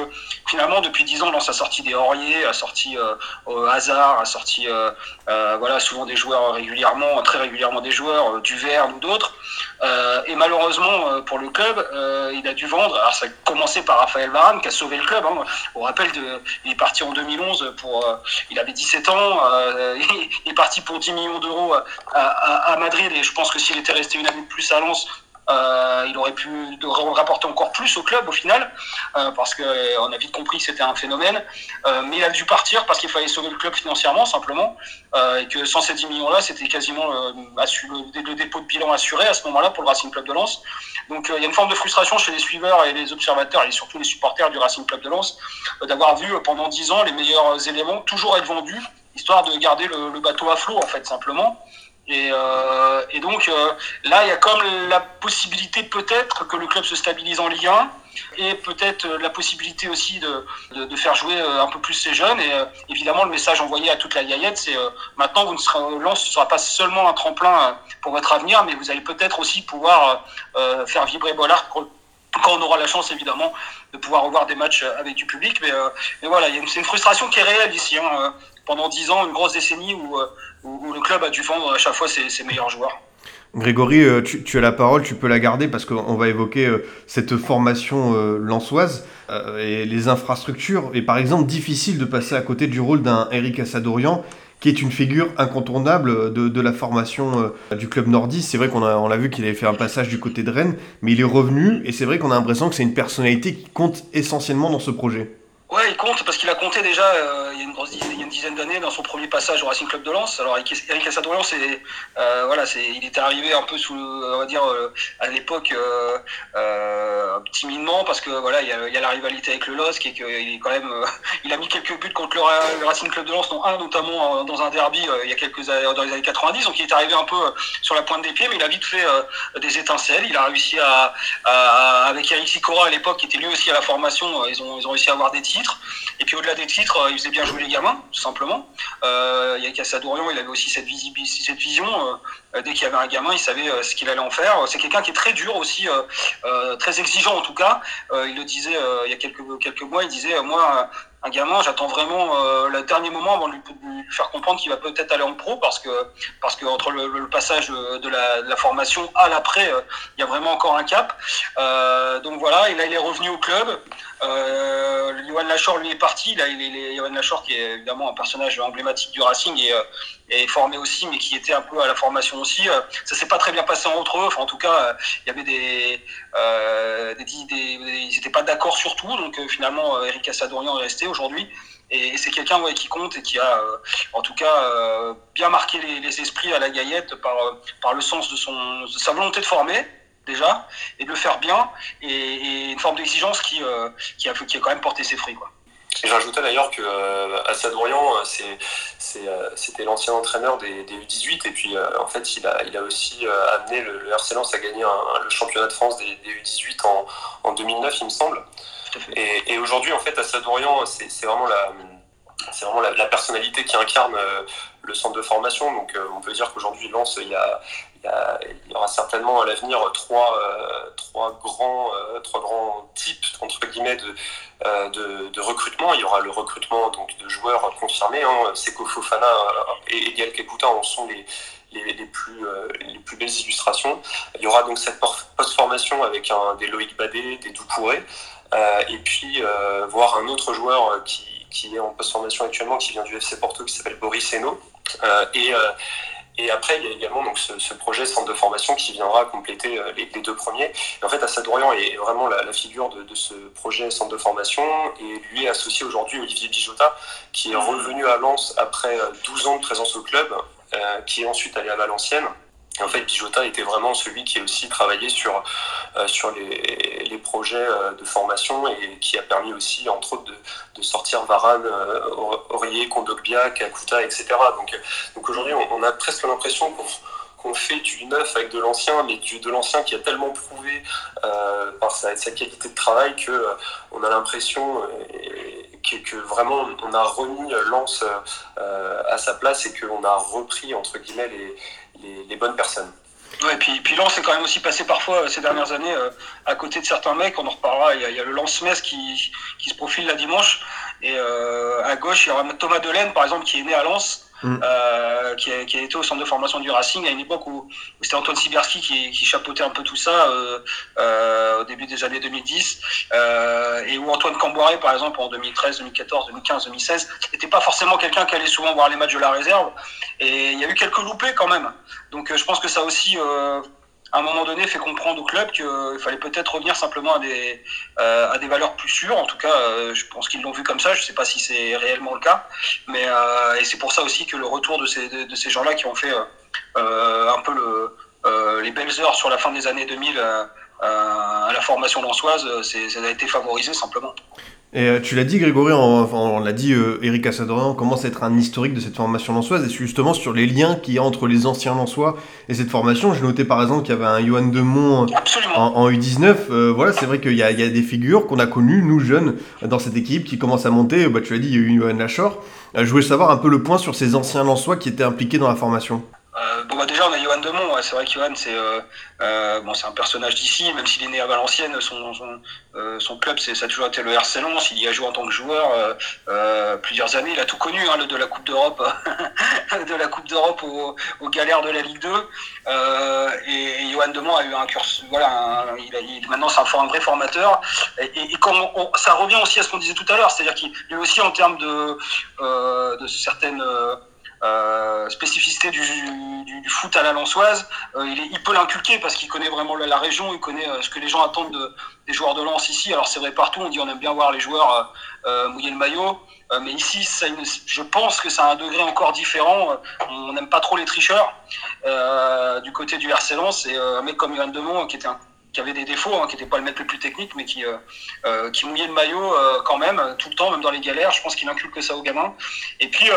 finalement depuis dix ans, dans sa sortie des Auriers, a sorti euh, au hasard, a sorti euh, euh, voilà souvent des joueurs régulièrement, très régulièrement des joueurs, du Verne ou d'autres. Et malheureusement pour le club, il a dû vendre. Alors ça a commencé par Raphaël Varane qui a sauvé le club. Hein. On rappelle, de, il est parti en 2011 pour, il avait 17 ans, il est parti pour 10 millions d'euros à, à, à Madrid et je pense que s'il était resté une année de plus à Lens, euh, il aurait pu rapporter encore plus au club au final, euh, parce qu'on a vite compris que c'était un phénomène. Euh, mais il a dû partir parce qu'il fallait sauver le club financièrement simplement, et que sans ces 10 millions-là, c'était quasiment le, dépôt de bilan assuré à ce moment-là pour le Racing Club de Lens. Donc il y a une forme de frustration chez les suiveurs et les observateurs, et surtout les supporters du Racing Club de Lens, d'avoir vu pendant 10 ans les meilleurs éléments toujours être vendus, histoire de garder le bateau à flot en fait simplement. Et, euh, et, donc euh, là, il y a comme la possibilité peut-être que le club se stabilise en Ligue 1 et peut-être la possibilité aussi de, de, de, faire jouer euh, un peu plus ces jeunes. Et euh, évidemment, le message envoyé à toute la Yayette, c'est euh, maintenant, vous ne serez, Lens ne sera pas seulement un tremplin pour votre avenir, mais vous allez peut-être aussi pouvoir faire vibrer Bollard quand on aura la chance, évidemment, de pouvoir revoir des matchs avec du public. Mais, mais voilà, c'est une frustration qui est réelle ici. Hein pendant dix ans, une grosse décennie où, euh, où, le club a dû vendre à chaque fois ses, meilleurs joueurs. Grégory, euh, tu, as la parole, tu peux la garder parce qu'on va évoquer euh, cette formation lançoise et les infrastructures. Et par exemple, difficile de passer à côté du rôle d'un Eric Assadorian qui est une figure incontournable de, la formation du club nordiste. C'est vrai qu'on a, on a vu qu'il avait fait un passage du côté de Rennes, mais il est revenu et c'est vrai qu'on a l'impression que c'est une personnalité qui compte essentiellement dans ce projet. Ouais, il compte parce qu'il a compté déjà euh, il, y a une dizaine, d'années dans son premier passage au Racing Club de Lens. Alors Eric Assadorian, c'est euh, voilà, c'est il était arrivé un peu sous, on va dire euh, à l'époque timidement parce que voilà, il y a, la rivalité avec le LOSC et qu'il est quand même, il a mis quelques buts contre le, Racing Club de Lens, dont un notamment dans un derby il y a quelques années, dans les années 90. Donc il est arrivé un peu sur la pointe des pieds, mais il a vite fait des étincelles. Il a réussi à, à avec Eric Sicora à l'époque, qui était lui aussi à la formation, ils ont ils ont réussi à avoir des titres. Et puis au-delà des titres, il faisait bien jouer les gamins, tout simplement. Euh, il y a Cassadourian, il avait aussi cette, vision. dès qu'il y avait un gamin, il savait ce qu'il allait en faire. C'est quelqu'un qui est très dur aussi, très exigeant en tout cas. il le disait il y a quelques mois, il disait, moi, un gamin, j'attends vraiment euh, le dernier moment avant de lui, faire comprendre qu'il va peut-être aller en pro parce que parce que entre le, passage de la, formation à l'après, euh, il y a vraiment encore un cap. Euh, donc voilà, et là il est revenu au club. Euh, Johan Lachor lui est parti. Là, il est, Johan Lachor qui est évidemment un personnage emblématique du Racing et, et formé aussi, mais qui était un peu à la formation aussi. ça s'est pas très bien passé entre eux. Enfin, en tout cas, il y avait des, des, ils n'étaient pas d'accord sur tout. Donc finalement, Eric Assadorian est resté aujourd'hui. Et, c'est quelqu'un ouais, qui compte et qui a, euh, en tout cas, euh, bien marqué les, esprits à la Gaillette par, euh, par le sens de, son, sa volonté de former, déjà, et de le faire bien, et, une forme d'exigence qui, qui, a, qui a quand même porté ses fruits. Quoi. Et j'ajoutais d'ailleurs que Assad c'était l'ancien entraîneur des, U18 et puis en fait il a, il a aussi amené le, le RC Lens à gagner le championnat de France des, U18 en, en, 2009 il me semble. Et, aujourd'hui, en fait, Assad Orient, c'est vraiment la c'est vraiment la, personnalité qui incarne euh, le centre de formation. Donc euh, on peut dire qu'aujourd'hui, Lens, il y, a, il, y aura certainement à l'avenir trois, euh, trois, grands, trois grands types entre guillemets de, de, recrutement. Il y aura le recrutement donc, de joueurs confirmés. Hein. Seko Fofana et Egal Kekuta en sont les, les, plus, les plus belles illustrations. Il y aura donc cette post-formation avec des Loïc Badé, des Doucouré. Euh, et puis euh, voir un autre joueur euh, qui, est en post-formation actuellement, qui vient du FC Porto, qui s'appelle Boris Eno. et et après, il y a également donc, ce, projet centre de formation qui viendra compléter les, deux premiers. Et en fait, Assad est vraiment la, figure de, ce projet centre de formation. Et lui est associé aujourd'hui Olivier Bijota, qui est revenu à Lens après 12 ans de présence au club, qui est ensuite allé à Valenciennes en fait, Bijota était vraiment celui qui a aussi travaillé sur, euh, sur les, projets euh, de formation et qui a permis aussi, entre autres, de, sortir Varane, euh, Aurier, Kondogbia, Kakuta, etc. Donc, donc aujourd'hui, on, a presque l'impression qu'on fait du neuf avec de l'ancien, mais du, de l'ancien qui a tellement prouvé par sa, qualité de travail que on a l'impression que, que, vraiment on a remis Lance à sa place et qu'on a repris entre guillemets les les, bonnes personnes. Ouais, et puis, puis Lens est quand même aussi passé parfois euh, ces dernières années euh, à côté de certains mecs, on en reparlera. Il y a, le Lens Metz qui, qui, se profile la dimanche. Et euh, à gauche, il y aura Thomas Delaine, par exemple, qui est né à Lens Mm. Euh, qui, a, été au centre de formation du Racing à une époque où, c'était Antoine Sibierski qui, chapeautait un peu tout ça euh, euh, au début des années 2010 et où Antoine Camboiré par exemple en 2013, 2014, 2015, 2016 n'était pas forcément quelqu'un qui allait souvent voir les matchs de la réserve. Et il y a eu quelques loupés quand même. Donc je pense que ça aussi à un moment donné fait comprendre au club qu'il fallait peut-être revenir simplement à des, euh, à des valeurs plus sûres. En tout cas, euh, je pense qu'ils l'ont vu comme ça. Je ne sais pas si c'est réellement le cas. Mais, euh, et c'est pour ça aussi que le retour de ces, de, ces gens-là qui ont fait un peu le, les belles heures sur la fin des années 2000 à la formation lançoise, ça a été favorisé simplement. Et euh, tu l'as dit, Grégory, on, l'a dit, euh, Eric Assadorian commence à être un historique de cette formation lançoise, et justement sur les liens qu'il y a entre les anciens lançois et cette formation. J'ai noté par exemple qu'il y avait un Johan Demont en, en, U19. Euh, voilà, c'est vrai qu'il y, a des figures qu'on a connues, nous jeunes, dans cette équipe qui commence à monter. Bah, tu l'as dit, il y a eu Johan Lachor. je voulais savoir un peu le point sur ces anciens lançois qui étaient impliqués dans la formation. Euh, bon, bah, déjà, on a Johan Demont. c'est vrai que Johan, c'est euh, euh, bon, un personnage d'ici, même s'il est né à Valenciennes, son, son, son club, ça a toujours été le RC Lens. Il y a joué en tant que joueur plusieurs années. Il a tout connu, hein, le, de la Coupe d'Europe, de la Coupe d'Europe aux, aux, galères de la Ligue 2. et, Johan Demont a eu un cursus. Voilà, il a, il, maintenant, c'est un, vrai formateur. Et, et, ça revient aussi à ce qu'on disait tout à l'heure, c'est-à-dire qu'il est aussi en termes de, de certaines euh, spécificité du, foot à la Lançoise, euh, il, peut l'inculquer parce qu'il connaît vraiment la, région, il connaît euh, ce que les gens attendent de, des joueurs de Lens ici. Alors c'est vrai partout, on dit on aime bien voir les joueurs mouiller le maillot, mais ici, je pense que ça a un degré encore différent. On n'aime pas trop les tricheurs du côté du RC Lens et un mec comme Yann Demont qui était un qui avait des défauts, hein, qui n'était pas le mec le plus technique, mais qui, euh, euh, qui mouillait le maillot euh, quand même, tout le temps, même dans les galères. Je pense qu'il inculque ça aux gamins. Et puis,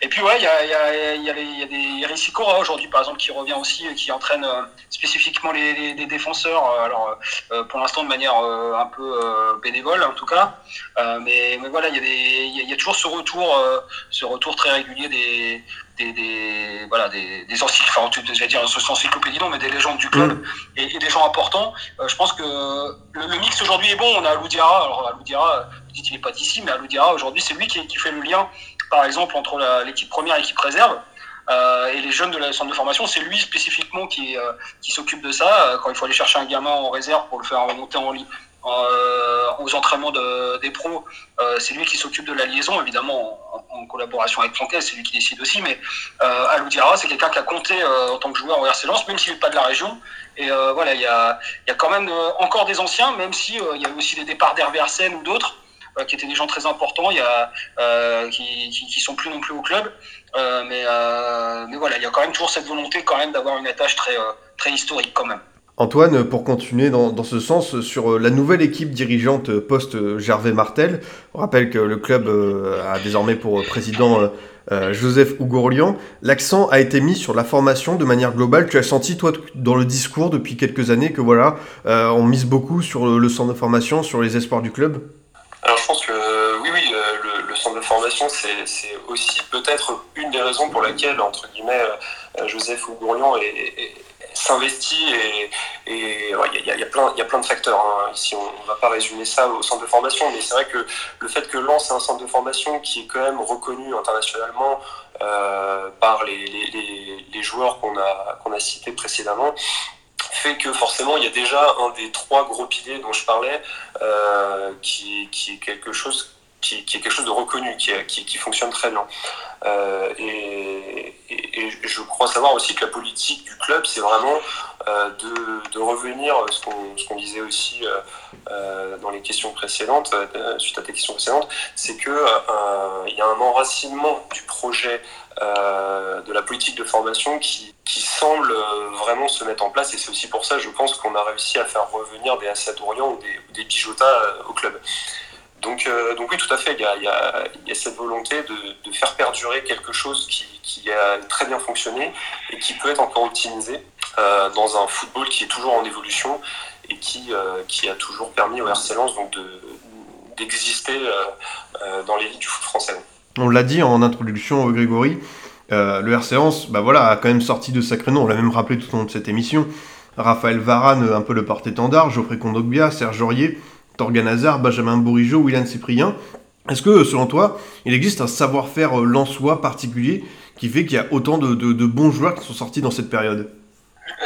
et puis ouais, il y a, y, a, des Yaris aujourd'hui, par exemple, qui revient aussi, qui entraîne spécifiquement les, défenseurs. Alors, pour l'instant, de manière un peu bénévole, en tout cas. mais, voilà, il y, a y, a toujours ce retour, ce retour très régulier des, des, des, voilà, des, des enfin, je vais dire encyclopédie, non, mais des légendes du club mm. et, et, des gens importants. Euh, je pense que le, le mix aujourd'hui est bon. On a Aloudiara, alors Aloudiara, vous dites qu'il n'est pas d'ici, mais Aloudiara aujourd'hui, c'est lui qui, qui, fait le lien, par exemple, entre l'équipe première et l'équipe réserve. Euh, et les jeunes de la centre de formation, c'est lui spécifiquement qui, euh, qui s'occupe de ça. Euh, quand il faut aller chercher un gamin en réserve pour le faire remonter en, ligne aux entraînements de, des pros, euh, c'est lui qui s'occupe de la liaison, évidemment en, collaboration avec Franquet, c'est lui qui décide aussi. Mais euh, Alou Diarra, c'est quelqu'un qui a compté euh, en tant que joueur au RC Lens, même s'il n'est pas de la région. Et euh, voilà, il y a, y a, quand même euh, encore des anciens, même si il y a aussi des départs d'Hervé Arsène ou d'autres qui étaient des gens très importants, y a, qui, qui, qui, sont plus non plus au club. mais, mais voilà, il y a quand même toujours cette volonté quand même d'avoir une attache très, très historique quand même. Antoine, pour continuer dans, ce sens, sur euh, la nouvelle équipe dirigeante post-Gervais Martel, on rappelle que le club euh, a désormais pour président euh, Joseph Ougourlian, l'accent a été mis sur la formation de manière globale. Tu as senti, toi, dans le discours depuis quelques années, que voilà, euh, on mise beaucoup sur le, centre de formation, sur les espoirs du club? Alors je pense que oui, oui, le, centre de formation, c'est aussi peut-être une des raisons pour laquelle, entre guillemets, Joseph Ougourlian est s'investit et il y, a, plein, de facteurs. Hein. Ici, on ne va pas résumer ça au centre de formation, mais c'est vrai que le fait que Lens est un centre de formation qui est quand même reconnu internationalement euh, par les, joueurs qu'on a, cités précédemment, fait que forcément il y a déjà un des trois gros piliers dont je parlais euh, qui est quelque chose qui, est quelque chose de reconnu, qui, fonctionne très bien. Euh, et, je crois savoir aussi que la politique du club, c'est vraiment euh, de, revenir, ce qu'on qu disait aussi euh, euh, dans les questions précédentes, euh, suite à tes questions précédentes, c'est qu'il euh, y a un enracinement du projet de la politique de formation qui, semble vraiment se mettre en place. Et c'est aussi pour ça, je pense, qu'on a réussi à faire revenir des Assad Orient ou des, ou des Bijota au club. Donc, euh, donc oui, tout à fait, il y a, cette volonté de, faire perdurer quelque chose qui, a très bien fonctionné et qui peut être encore optimisé euh, dans un football qui est toujours en évolution et qui, euh, qui a toujours permis au RC Lens d'exister de, dans l'élite du foot français. On l'a dit en introduction, Grégory, le RC Lens bah voilà, a quand même sorti de sacrés noms, on l'a même rappelé tout au long de cette émission. Raphaël Varane, un peu le porte-étendard, Geoffrey Kondogbia, Serge Aurier, Torgan Hazard, Benjamin Bourigeau, William Cyprien. Est-ce que, selon toi, il existe un savoir-faire lensois particulier qui fait qu'il y a autant de, bons joueurs qui sont sortis dans cette période?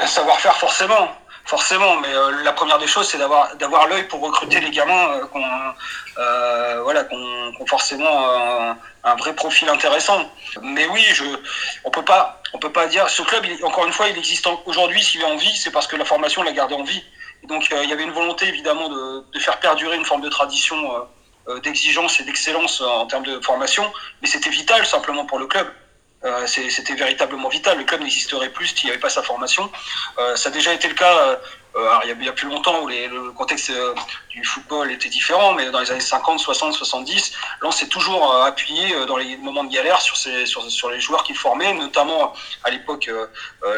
Savoir-faire, forcément. Forcément, mais euh, la première des choses, c'est d'avoir l'œil pour recruter les gamins euh, qui euh, voilà, qu forcément un, vrai profil intéressant. Mais oui, on peut pas, on peut pas dire. Ce club, encore une fois, il existe aujourd'hui. S'il est en vie, c'est parce que la formation l'a gardé en vie. Donc euh, il y avait une volonté évidemment de, de, faire perdurer une forme de tradition euh, euh d'exigence et d'excellence en termes de formation, mais c'était vital simplement pour le club. Euh, c'était véritablement vital. Le club n'existerait plus s'il n'y avait pas sa formation. Euh, ça a déjà été le cas euh, il, y a, plus longtemps où le contexte du football était différent, mais dans les années 50, 60, 70, Lens s'est toujours appuyé dans les moments de galère sur, les joueurs qu'il formait, notamment à l'époque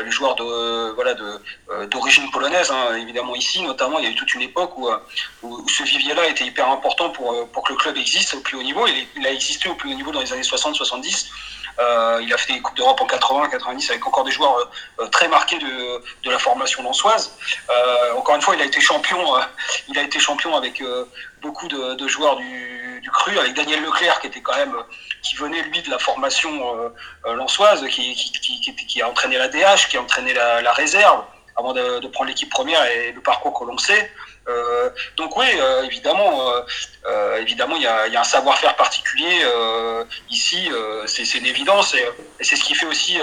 les joueurs d'origine polonaise, hein, évidemment ici, notamment il y a eu toute une époque où, ce vivier-là était hyper important pour, que le club existe au plus haut niveau. Il, il a existé au plus haut niveau dans les années 60-70. Euh, il a fait des Coupes d'Europe en 80, 90 avec encore des joueurs euh, très marqués de, de la formation lançoise. Euh, encore une fois, il a été champion, euh, il a été champion avec euh, beaucoup de, joueurs du, du, cru, avec Daniel Leclerc qui était quand même qui venait lui de la formation lançoise, qui, qui, a entraîné la DH, qui a entraîné la, la réserve avant de, de prendre l'équipe première et le parcours que l'on sait. Euh, donc oui, euh, évidemment, euh, euh évidemment, il y a, y a, un savoir-faire particulier euh, ici. c'est une évidence et, et c'est ce qui fait aussi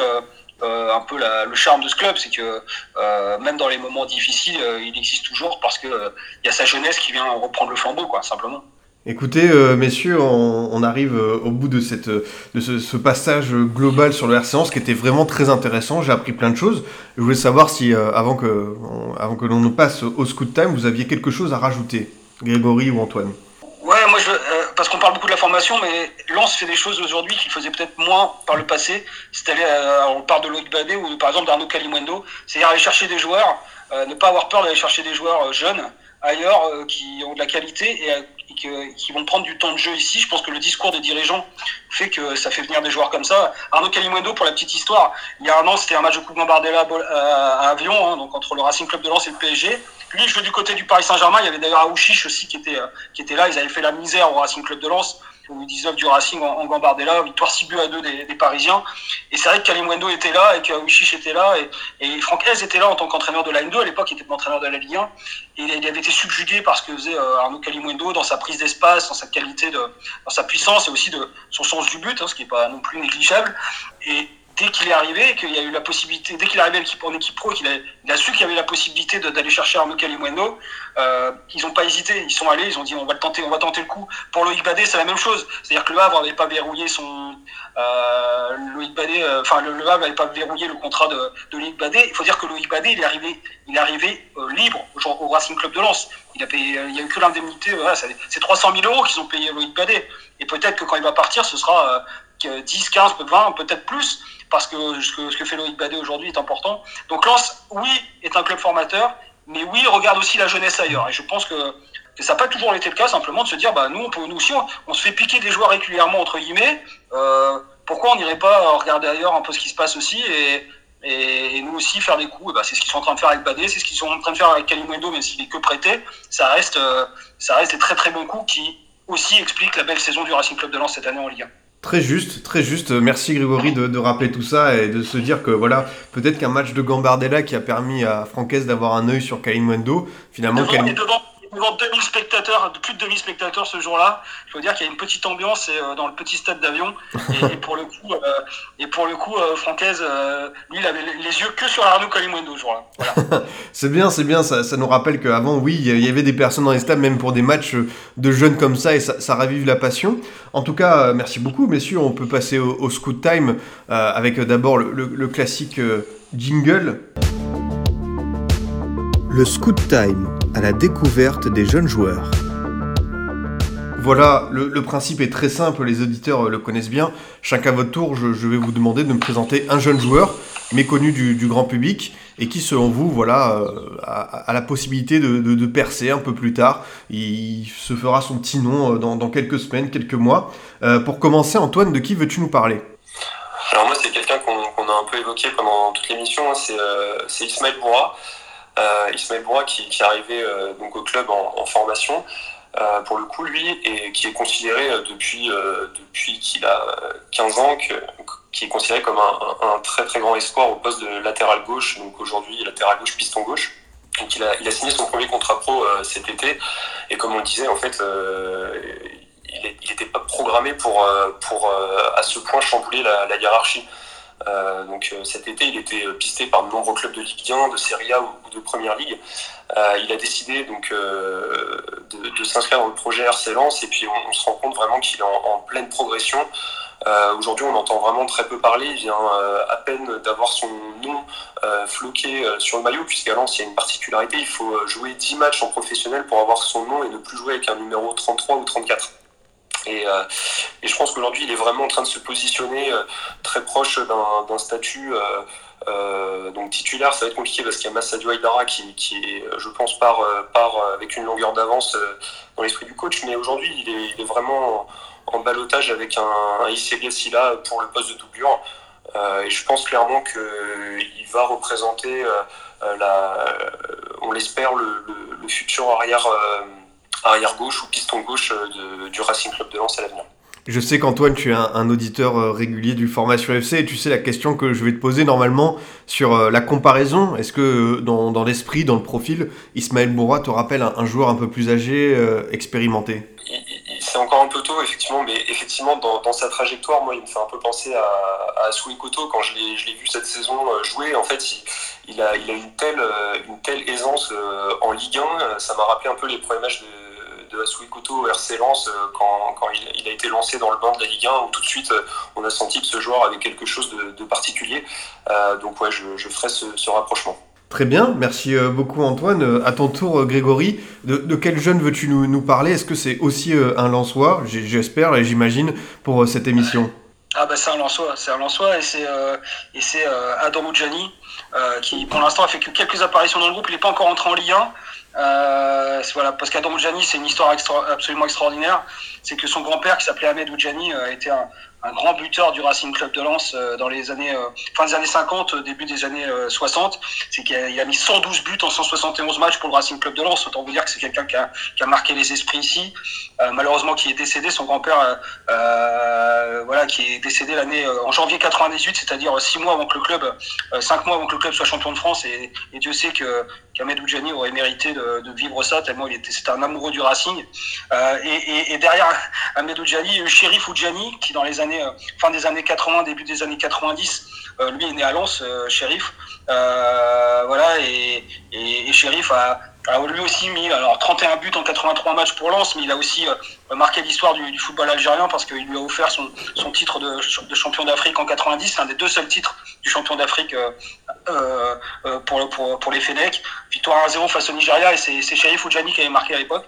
un peu la, le charme de ce club, c'est que même dans les moments difficiles, il existe toujours parce que il y a sa jeunesse qui vient reprendre le flambeau, quoi, simplement. Écoutez, euh, messieurs, on, arrive euh, au bout de, cette, de ce, passage global sur le RC11 qui était vraiment très intéressant. J'ai appris plein de choses. Je voulais savoir si, euh, avant que, avant que l'on nous passe au scoot time, vous aviez quelque chose à rajouter, Grégory ou Antoine? Ouais, moi, je, parce qu'on parle beaucoup de la formation, mais Lance fait des choses aujourd'hui qu'il faisait peut-être moins par le passé. C'est-à-dire, on parle de Loïc Badet ou par exemple d'Arnaud Calimundo. C'est-à-dire aller chercher des joueurs, ne pas avoir peur d'aller chercher des joueurs jeunes ailleurs qui ont de la qualité et qui vont prendre du temps de jeu ici. Je pense que le discours des dirigeants fait que ça fait venir des joueurs comme ça. Arnaud Calimundo, pour la petite histoire, il y a un an, c'était un match de Coupe Gambardella à Avion, hein, donc entre le Racing Club de Lens et le PSG. Lui, je jouait du côté du Paris Saint-Germain. Il y avait d'ailleurs Aouchiche aussi qui était, euh, qui était là. Ils avaient fait la misère au Racing Club de Lens au 19 du Racing en, Gambardella, victoire 6 buts à 2 des, Parisiens. Et c'est vrai que Kalimwendo était là et que Wichich était là et, et Franck Hez était là en tant qu'entraîneur de la N2. À l'époque, il était entraîneur de la Ligue 1. Et il avait été subjugué par ce que faisait euh, Arnaud Kalimwendo dans sa prise d'espace, dans sa qualité, de, dans sa puissance et aussi de son sens du but, hein, ce qui n'est pas non plus négligeable. Et, dès qu'il est arrivé, qu'il y a eu la possibilité, dès qu'il est arrivé en équipe pro, qu'il a, a su qu'il y avait la possibilité d'aller chercher Arnaud Calimundo, euh, ils n'ont pas hésité, ils sont allés, ils ont dit on va le tenter, on va tenter le coup. Pour Loïc Badet, c'est la même chose, c'est-à-dire que le Havre n'avait pas verrouillé son euh, Loïc Badet, euh, enfin le, Havre n'avait pas verrouillé le contrat de, Loïc Badet. Il faut dire que Loïc Badet, est arrivé, euh, libre au, Racing Club de Lens. Il a payé, il y a eu que l'indemnité, c'est 300 000 euros qu'ils ont payé Loïc Badet. Et peut-être que quand il va partir, ce sera 10, 15, 20, peut-être plus parce que ce que, ce que fait Loïc Badet aujourd'hui est important. Donc Lens, oui, est un club formateur, mais oui, regarde aussi la jeunesse ailleurs. Et je pense que, ça n'a pas toujours été le cas, simplement de se dire, bah, nous, on peut, nous aussi, on, se fait piquer des joueurs régulièrement, entre guillemets. Euh, pourquoi on n'irait pas regarder ailleurs un peu ce qui se passe aussi et, et, nous aussi faire des coups? Bah, C'est ce qu'ils sont en train de faire avec Badet, c'est ce qu'ils sont en train de faire avec Kalimundo, même s'il est que prêté. Ça reste, euh, ça reste des très très bons coups qui aussi expliquent la belle saison du Racing Club de Lens cette année en Ligue 1. Très juste, très juste. Merci Grégory de, rappeler tout ça et de se dire que voilà, peut-être qu'un match de Gambardella qui a permis à Franquès d'avoir un œil sur Kalimundo, finalement devant 2000 spectateurs, plus de 2000 spectateurs ce jour-là. Il faut dire qu'il y a une petite ambiance euh, dans le petit stade d'avion. Et, pour le coup, euh, et pour le coup, euh, Francaise, lui, il avait les yeux que sur Arnaud Calimundo ce jour-là. c'est bien, c'est bien. Ça, nous rappelle qu'avant, oui, il y avait des personnes dans les stades, même pour des matchs de jeunes comme ça, et ça, ravive la passion. En tout cas, merci beaucoup, messieurs. On peut passer au, Scoot Time avec d'abord le, classique jingle. Le Scoot Time à la découverte des jeunes joueurs. Voilà, le, principe est très simple, les auditeurs le connaissent bien. Chacun à votre tour, je, vais vous demander de me présenter un jeune joueur méconnu du, grand public et qui, selon vous, voilà, euh, a, la possibilité de, percer un peu plus tard. Il se fera son petit nom euh, dans, quelques semaines, quelques mois. Euh, pour commencer, Antoine, de qui veux-tu nous parler? Alors moi, c'est quelqu'un qu'on a un peu évoqué pendant toute l'émission, hein. c'est Ismaël Boura. Euh, Ismaël Boura qui, est arrivé euh, donc au club en, formation. Euh, pour le coup, lui, et qui est considéré depuis, depuis qu'il a 15 ans, qui est considéré comme un, très très grand espoir au poste de latéral gauche, donc aujourd'hui latéral gauche, piston gauche. Donc il a, il a signé son premier contrat pro cet été, et comme on le disait, en fait, il n'était pas programmé pour, pour à ce point chambouler la hiérarchie. Euh, donc euh, cet été, il était euh, pisté par de nombreux clubs de Ligue 1, de Serie A ou, de Première Ligue. il a décidé donc de, s'inscrire dans le projet RC et puis on, se rend compte vraiment qu'il est en, pleine progression. Aujourd'hui, on entend vraiment très peu parler. Il vient à peine d'avoir son nom floqué sur le maillot, puisqu'à Lens, il y a une particularité. Il faut jouer 10 matchs en professionnel pour avoir son nom et ne plus jouer avec un numéro 33 ou 34. Euh, et, je pense qu'aujourd'hui, il est vraiment en train de se positionner euh, très proche d'un statut euh, donc titulaire. Ça va être compliqué parce qu'il y a Massadio Aydara qui, est, je pense, part, avec une longueur d'avance dans l'esprit du coach. Mais aujourd'hui, il est, vraiment en, balotage avec un, un ICB pour le poste de doublure. et je pense clairement qu'il va représenter, la, on l'espère, le, le, futur arrière arrière gauche ou piston gauche euh, du Racing Club de Lens à l'avenir. Je sais qu'Antoine, tu es un, auditeur euh, régulier du Formation FC et tu sais la question que je vais te poser normalement sur euh, la comparaison. Est-ce que dans, l'esprit, dans le profil, Ismaël Bourra te rappelle un, joueur un peu plus âgé, expérimenté? C'est encore un peu tôt, effectivement, mais effectivement, dans, sa trajectoire, moi, il me fait un peu penser à, à Koto quand je l'ai vu cette saison jouer. En fait, il, a, il a une, telle, une telle aisance en Ligue 1. Ça m'a rappelé un peu les premiers matchs de de de Assoui Koto au RC Lens quand, quand il, a été lancé dans le banc de la Ligue 1, où tout de suite on a senti que ce joueur avait quelque chose de, particulier. donc ouais, je, ferai ce, rapprochement. Très bien, merci beaucoup Antoine. À ton tour, Grégory, de, quel jeune veux-tu nous, nous parler? Est-ce que c'est aussi un Lensois? J'espère et j'imagine pour cette émission. Ah bah c'est un Lensois, c'est un Lensois et c'est euh, et c'est euh, Adam Oudjani euh, qui pour l'instant a fait que quelques apparitions dans le groupe, il n'est pas encore entré en Ligue 1. Euh, voilà, parce qu'Adam Oudjani c'est une histoire absolument extraordinaire. C'est que son grand-père qui s'appelait Ahmed Oudjani a été un, un grand buteur du Racing Club de Lens euh, dans les années euh, fin des années 50, euh, début des années 60. C'est qu'il a, mis 112 buts en 171 matchs pour le Racing Club de Lens. Autant vous dire que c'est quelqu'un qui a, qui a, marqué les esprits ici. malheureusement, qui est décédé. Son grand-père, euh, voilà, qui est décédé l'année en janvier 98, c'est-à-dire six mois avant que le club, cinq mois avant que le club soit champion de France. Et, et Dieu sait que qu'Ahmed Oudjani aurait mérité de, de, vivre ça tellement il était, c'était un amoureux du Racing. et, et, et, derrière Ahmed Oudjani, il Shérif Oudjani qui dans les années euh, fin des années 80, début des années 90. Euh, lui est né à Lens, euh, shérif. voilà, et, et, shérif a, lui aussi mis alors 31 buts en 83 matchs pour Lens, mais il a aussi marqué l'histoire du, football algérien parce qu'il lui a offert son, son titre de, champion d'Afrique en 90, c'est un des deux seuls titres du champion d'Afrique pour, pour, pour, les Fenech. Victoire 1-0 face au Nigeria et c'est Sheriff Oudjani qui avait marqué à l'époque.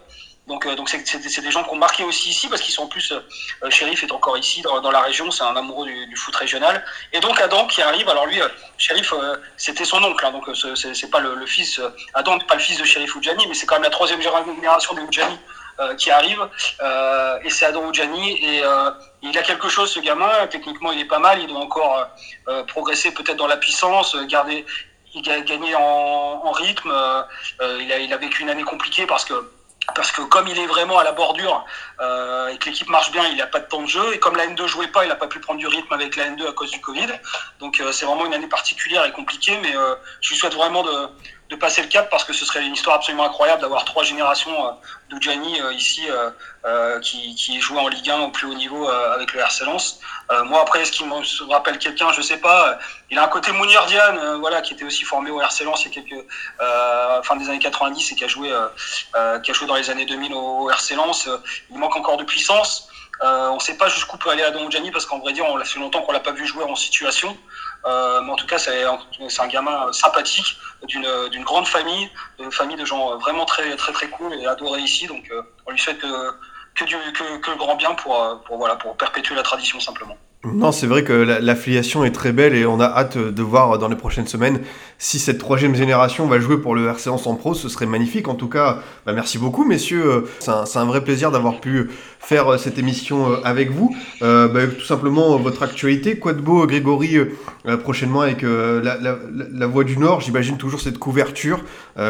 Donc, euh, c'est, des gens qui ont marqué aussi ici parce qu'ils sont en plus. Euh, Shérif est encore ici dans, la région, c'est un amoureux du, foot régional. Et donc Adam qui arrive. Alors lui, euh, Shérif, euh, c'était son oncle, hein, donc c'est, pas le, fils. Adam n'est pas le fils de Shérif Oudjani, mais c'est quand même la troisième génération des Oudjani qui arrive. et c'est Adam Oudjani et il a quelque chose ce gamin. Techniquement, il est pas mal. Il doit encore progresser peut-être dans la puissance, garder. Il a en, rythme. il a vécu une année compliquée parce que parce que comme il est vraiment à la bordure euh, et que l'équipe marche bien, il n'a pas de temps de jeu. Et comme la N2 jouait pas, il n'a pas pu prendre du rythme avec la N2 à cause du Covid. Donc euh, c'est vraiment une année particulière et compliquée, mais euh, je lui souhaite vraiment de, de passer le cap parce que ce serait une histoire absolument incroyable d'avoir trois générations euh, de Gianni euh, ici euh, qui, qui jouent en Ligue 1 au plus haut niveau avec le RC Lens. moi après, est-ce qu'il me rappelle quelqu'un? Je sais pas. Il a un côté Mounir Diane, voilà, qui était aussi formé au RC Lens il y a quelques fin des années 90 et qui a joué qui a joué dans les années 2000 au, RC Lens. il manque encore de puissance. on ne sait pas jusqu'où peut aller Adam Gianni parce qu'en vrai dire, on l'a fait longtemps qu'on l'a pas vu jouer en situation. Euh, mais en tout cas, c'est un gamin sympathique, d'une grande famille, une famille de gens vraiment très très très cool et adorés ici. Donc, euh, on lui souhaite que, que, que le grand bien pour, pour, voilà, pour perpétuer la tradition simplement. Non, c'est vrai que l'affiliation est très belle et on a hâte de voir dans les prochaines semaines si cette troisième génération va jouer pour le RC en pro. Ce serait magnifique. En tout cas, bah, merci beaucoup, messieurs. C'est un, un, vrai plaisir d'avoir pu faire cette émission avec vous. Euh, bah, tout simplement, votre actualité. Quoi de beau, Grégory, euh, prochainement avec euh, la, la, la, Voix du Nord J'imagine toujours cette couverture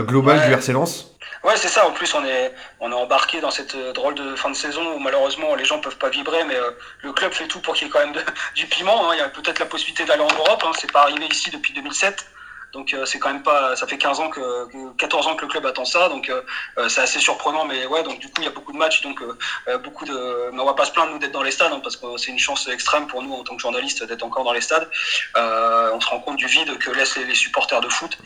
globale du RC Lens Ouais, c'est ça. En plus, on est, on est embarqué dans cette euh, drôle de fin de saison où malheureusement les gens peuvent pas vibrer, mais euh, le club fait tout pour qu'il y ait quand même du piment. Hein. Il y a peut-être la possibilité d'aller en Europe. Hein. C'est pas arrivé ici depuis 2007. Donc euh, c'est quand même pas, ça fait 15 ans que, 14 ans que le club attend ça, donc euh, euh, c'est assez surprenant, mais ouais, donc du coup il y a beaucoup de matchs, donc beaucoup de, mais on va pas se plaindre nous d'être dans les stades, hein, parce que c'est une chance extrême pour nous en tant que journalistes d'être encore dans les stades. on se rend compte du vide que laissent les, supporters de foot.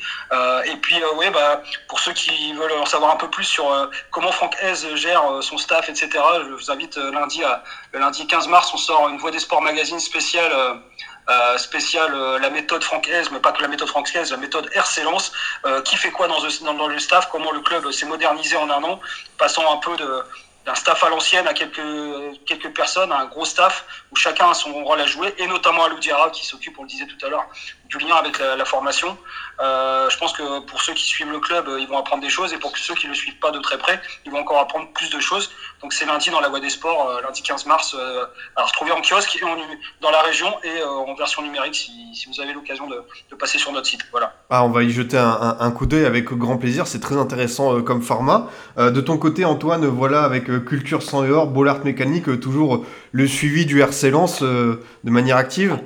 et puis ouais, bah pour ceux qui veulent en savoir un peu plus sur comment Franck Hez gère son staff, etc. Je vous invite lundi à lundi 15 mars, on sort une Voix des Sports magazine spéciale euh, spécial euh, la méthode francaise, mais pas que la méthode francaise, la méthode RC Lens, euh, qui fait quoi dans, dans, dans, le staff, comment le club s'est modernisé en un an, passant un peu de, d'un staff à l'ancienne à quelques, quelques personnes, à un gros staff où chacun a son rôle à jouer, et notamment à Loudiara qui s'occupe, on le disait tout à l'heure, du lien avec la, formation. Euh, je pense que pour ceux qui suivent le club, ils vont apprendre des choses, et pour ceux qui ne le suivent pas de très près, ils vont encore apprendre plus de choses. Donc c'est lundi dans la Voie des Sports, euh, lundi 15 mars, euh, à retrouver en kiosque en, dans la région et euh, en version numérique si, vous avez l'occasion de, passer sur notre site. Voilà. Ah, on va y jeter un, un, coup d'œil avec grand plaisir, c'est très intéressant comme format. de ton côté, Antoine, voilà, avec Culture sans et or, Bollard Mécanique, toujours le suivi du RC Lens de manière active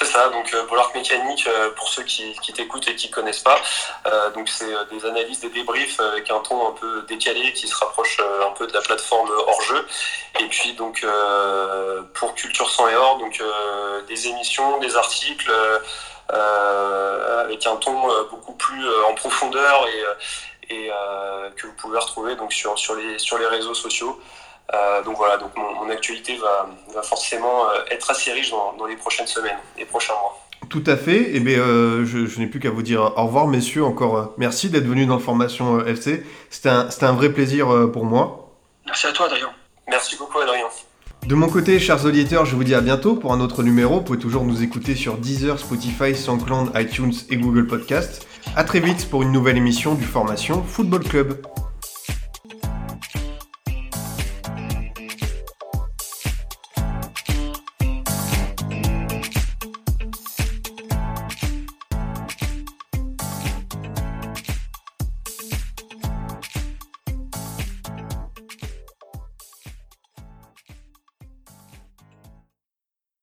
c'est ça, donc euh, Bollard Mécanique, euh, pour ceux qui, t'écoutent et qui connaissent pas, euh, donc c'est des analyses, des débriefs avec un ton un peu décalé qui se rapproche un peu de la plateforme hors jeu. Et puis donc pour Culture sans et hors, donc des émissions, des articles avec un ton beaucoup plus en profondeur et que vous pouvez retrouver donc sur, les, sur les réseaux sociaux. Donc voilà, donc mon, actualité va, va, forcément être assez riche dans, dans les prochaines semaines et prochains mois. Tout à fait. Et eh bien, euh, je, n'ai plus qu'à vous dire au revoir, messieurs. Encore euh, merci d'être venus dans Formation euh, FC. C'était un, un, vrai plaisir pour moi. Merci à toi, Adrien. Merci beaucoup, Adrien. De mon côté, chers auditeurs, je vous dis à bientôt pour un autre numéro. Vous pouvez toujours nous écouter sur Deezer, Spotify, SoundCloud, iTunes et Google Podcast. À très vite pour une nouvelle émission du Formation Football Club.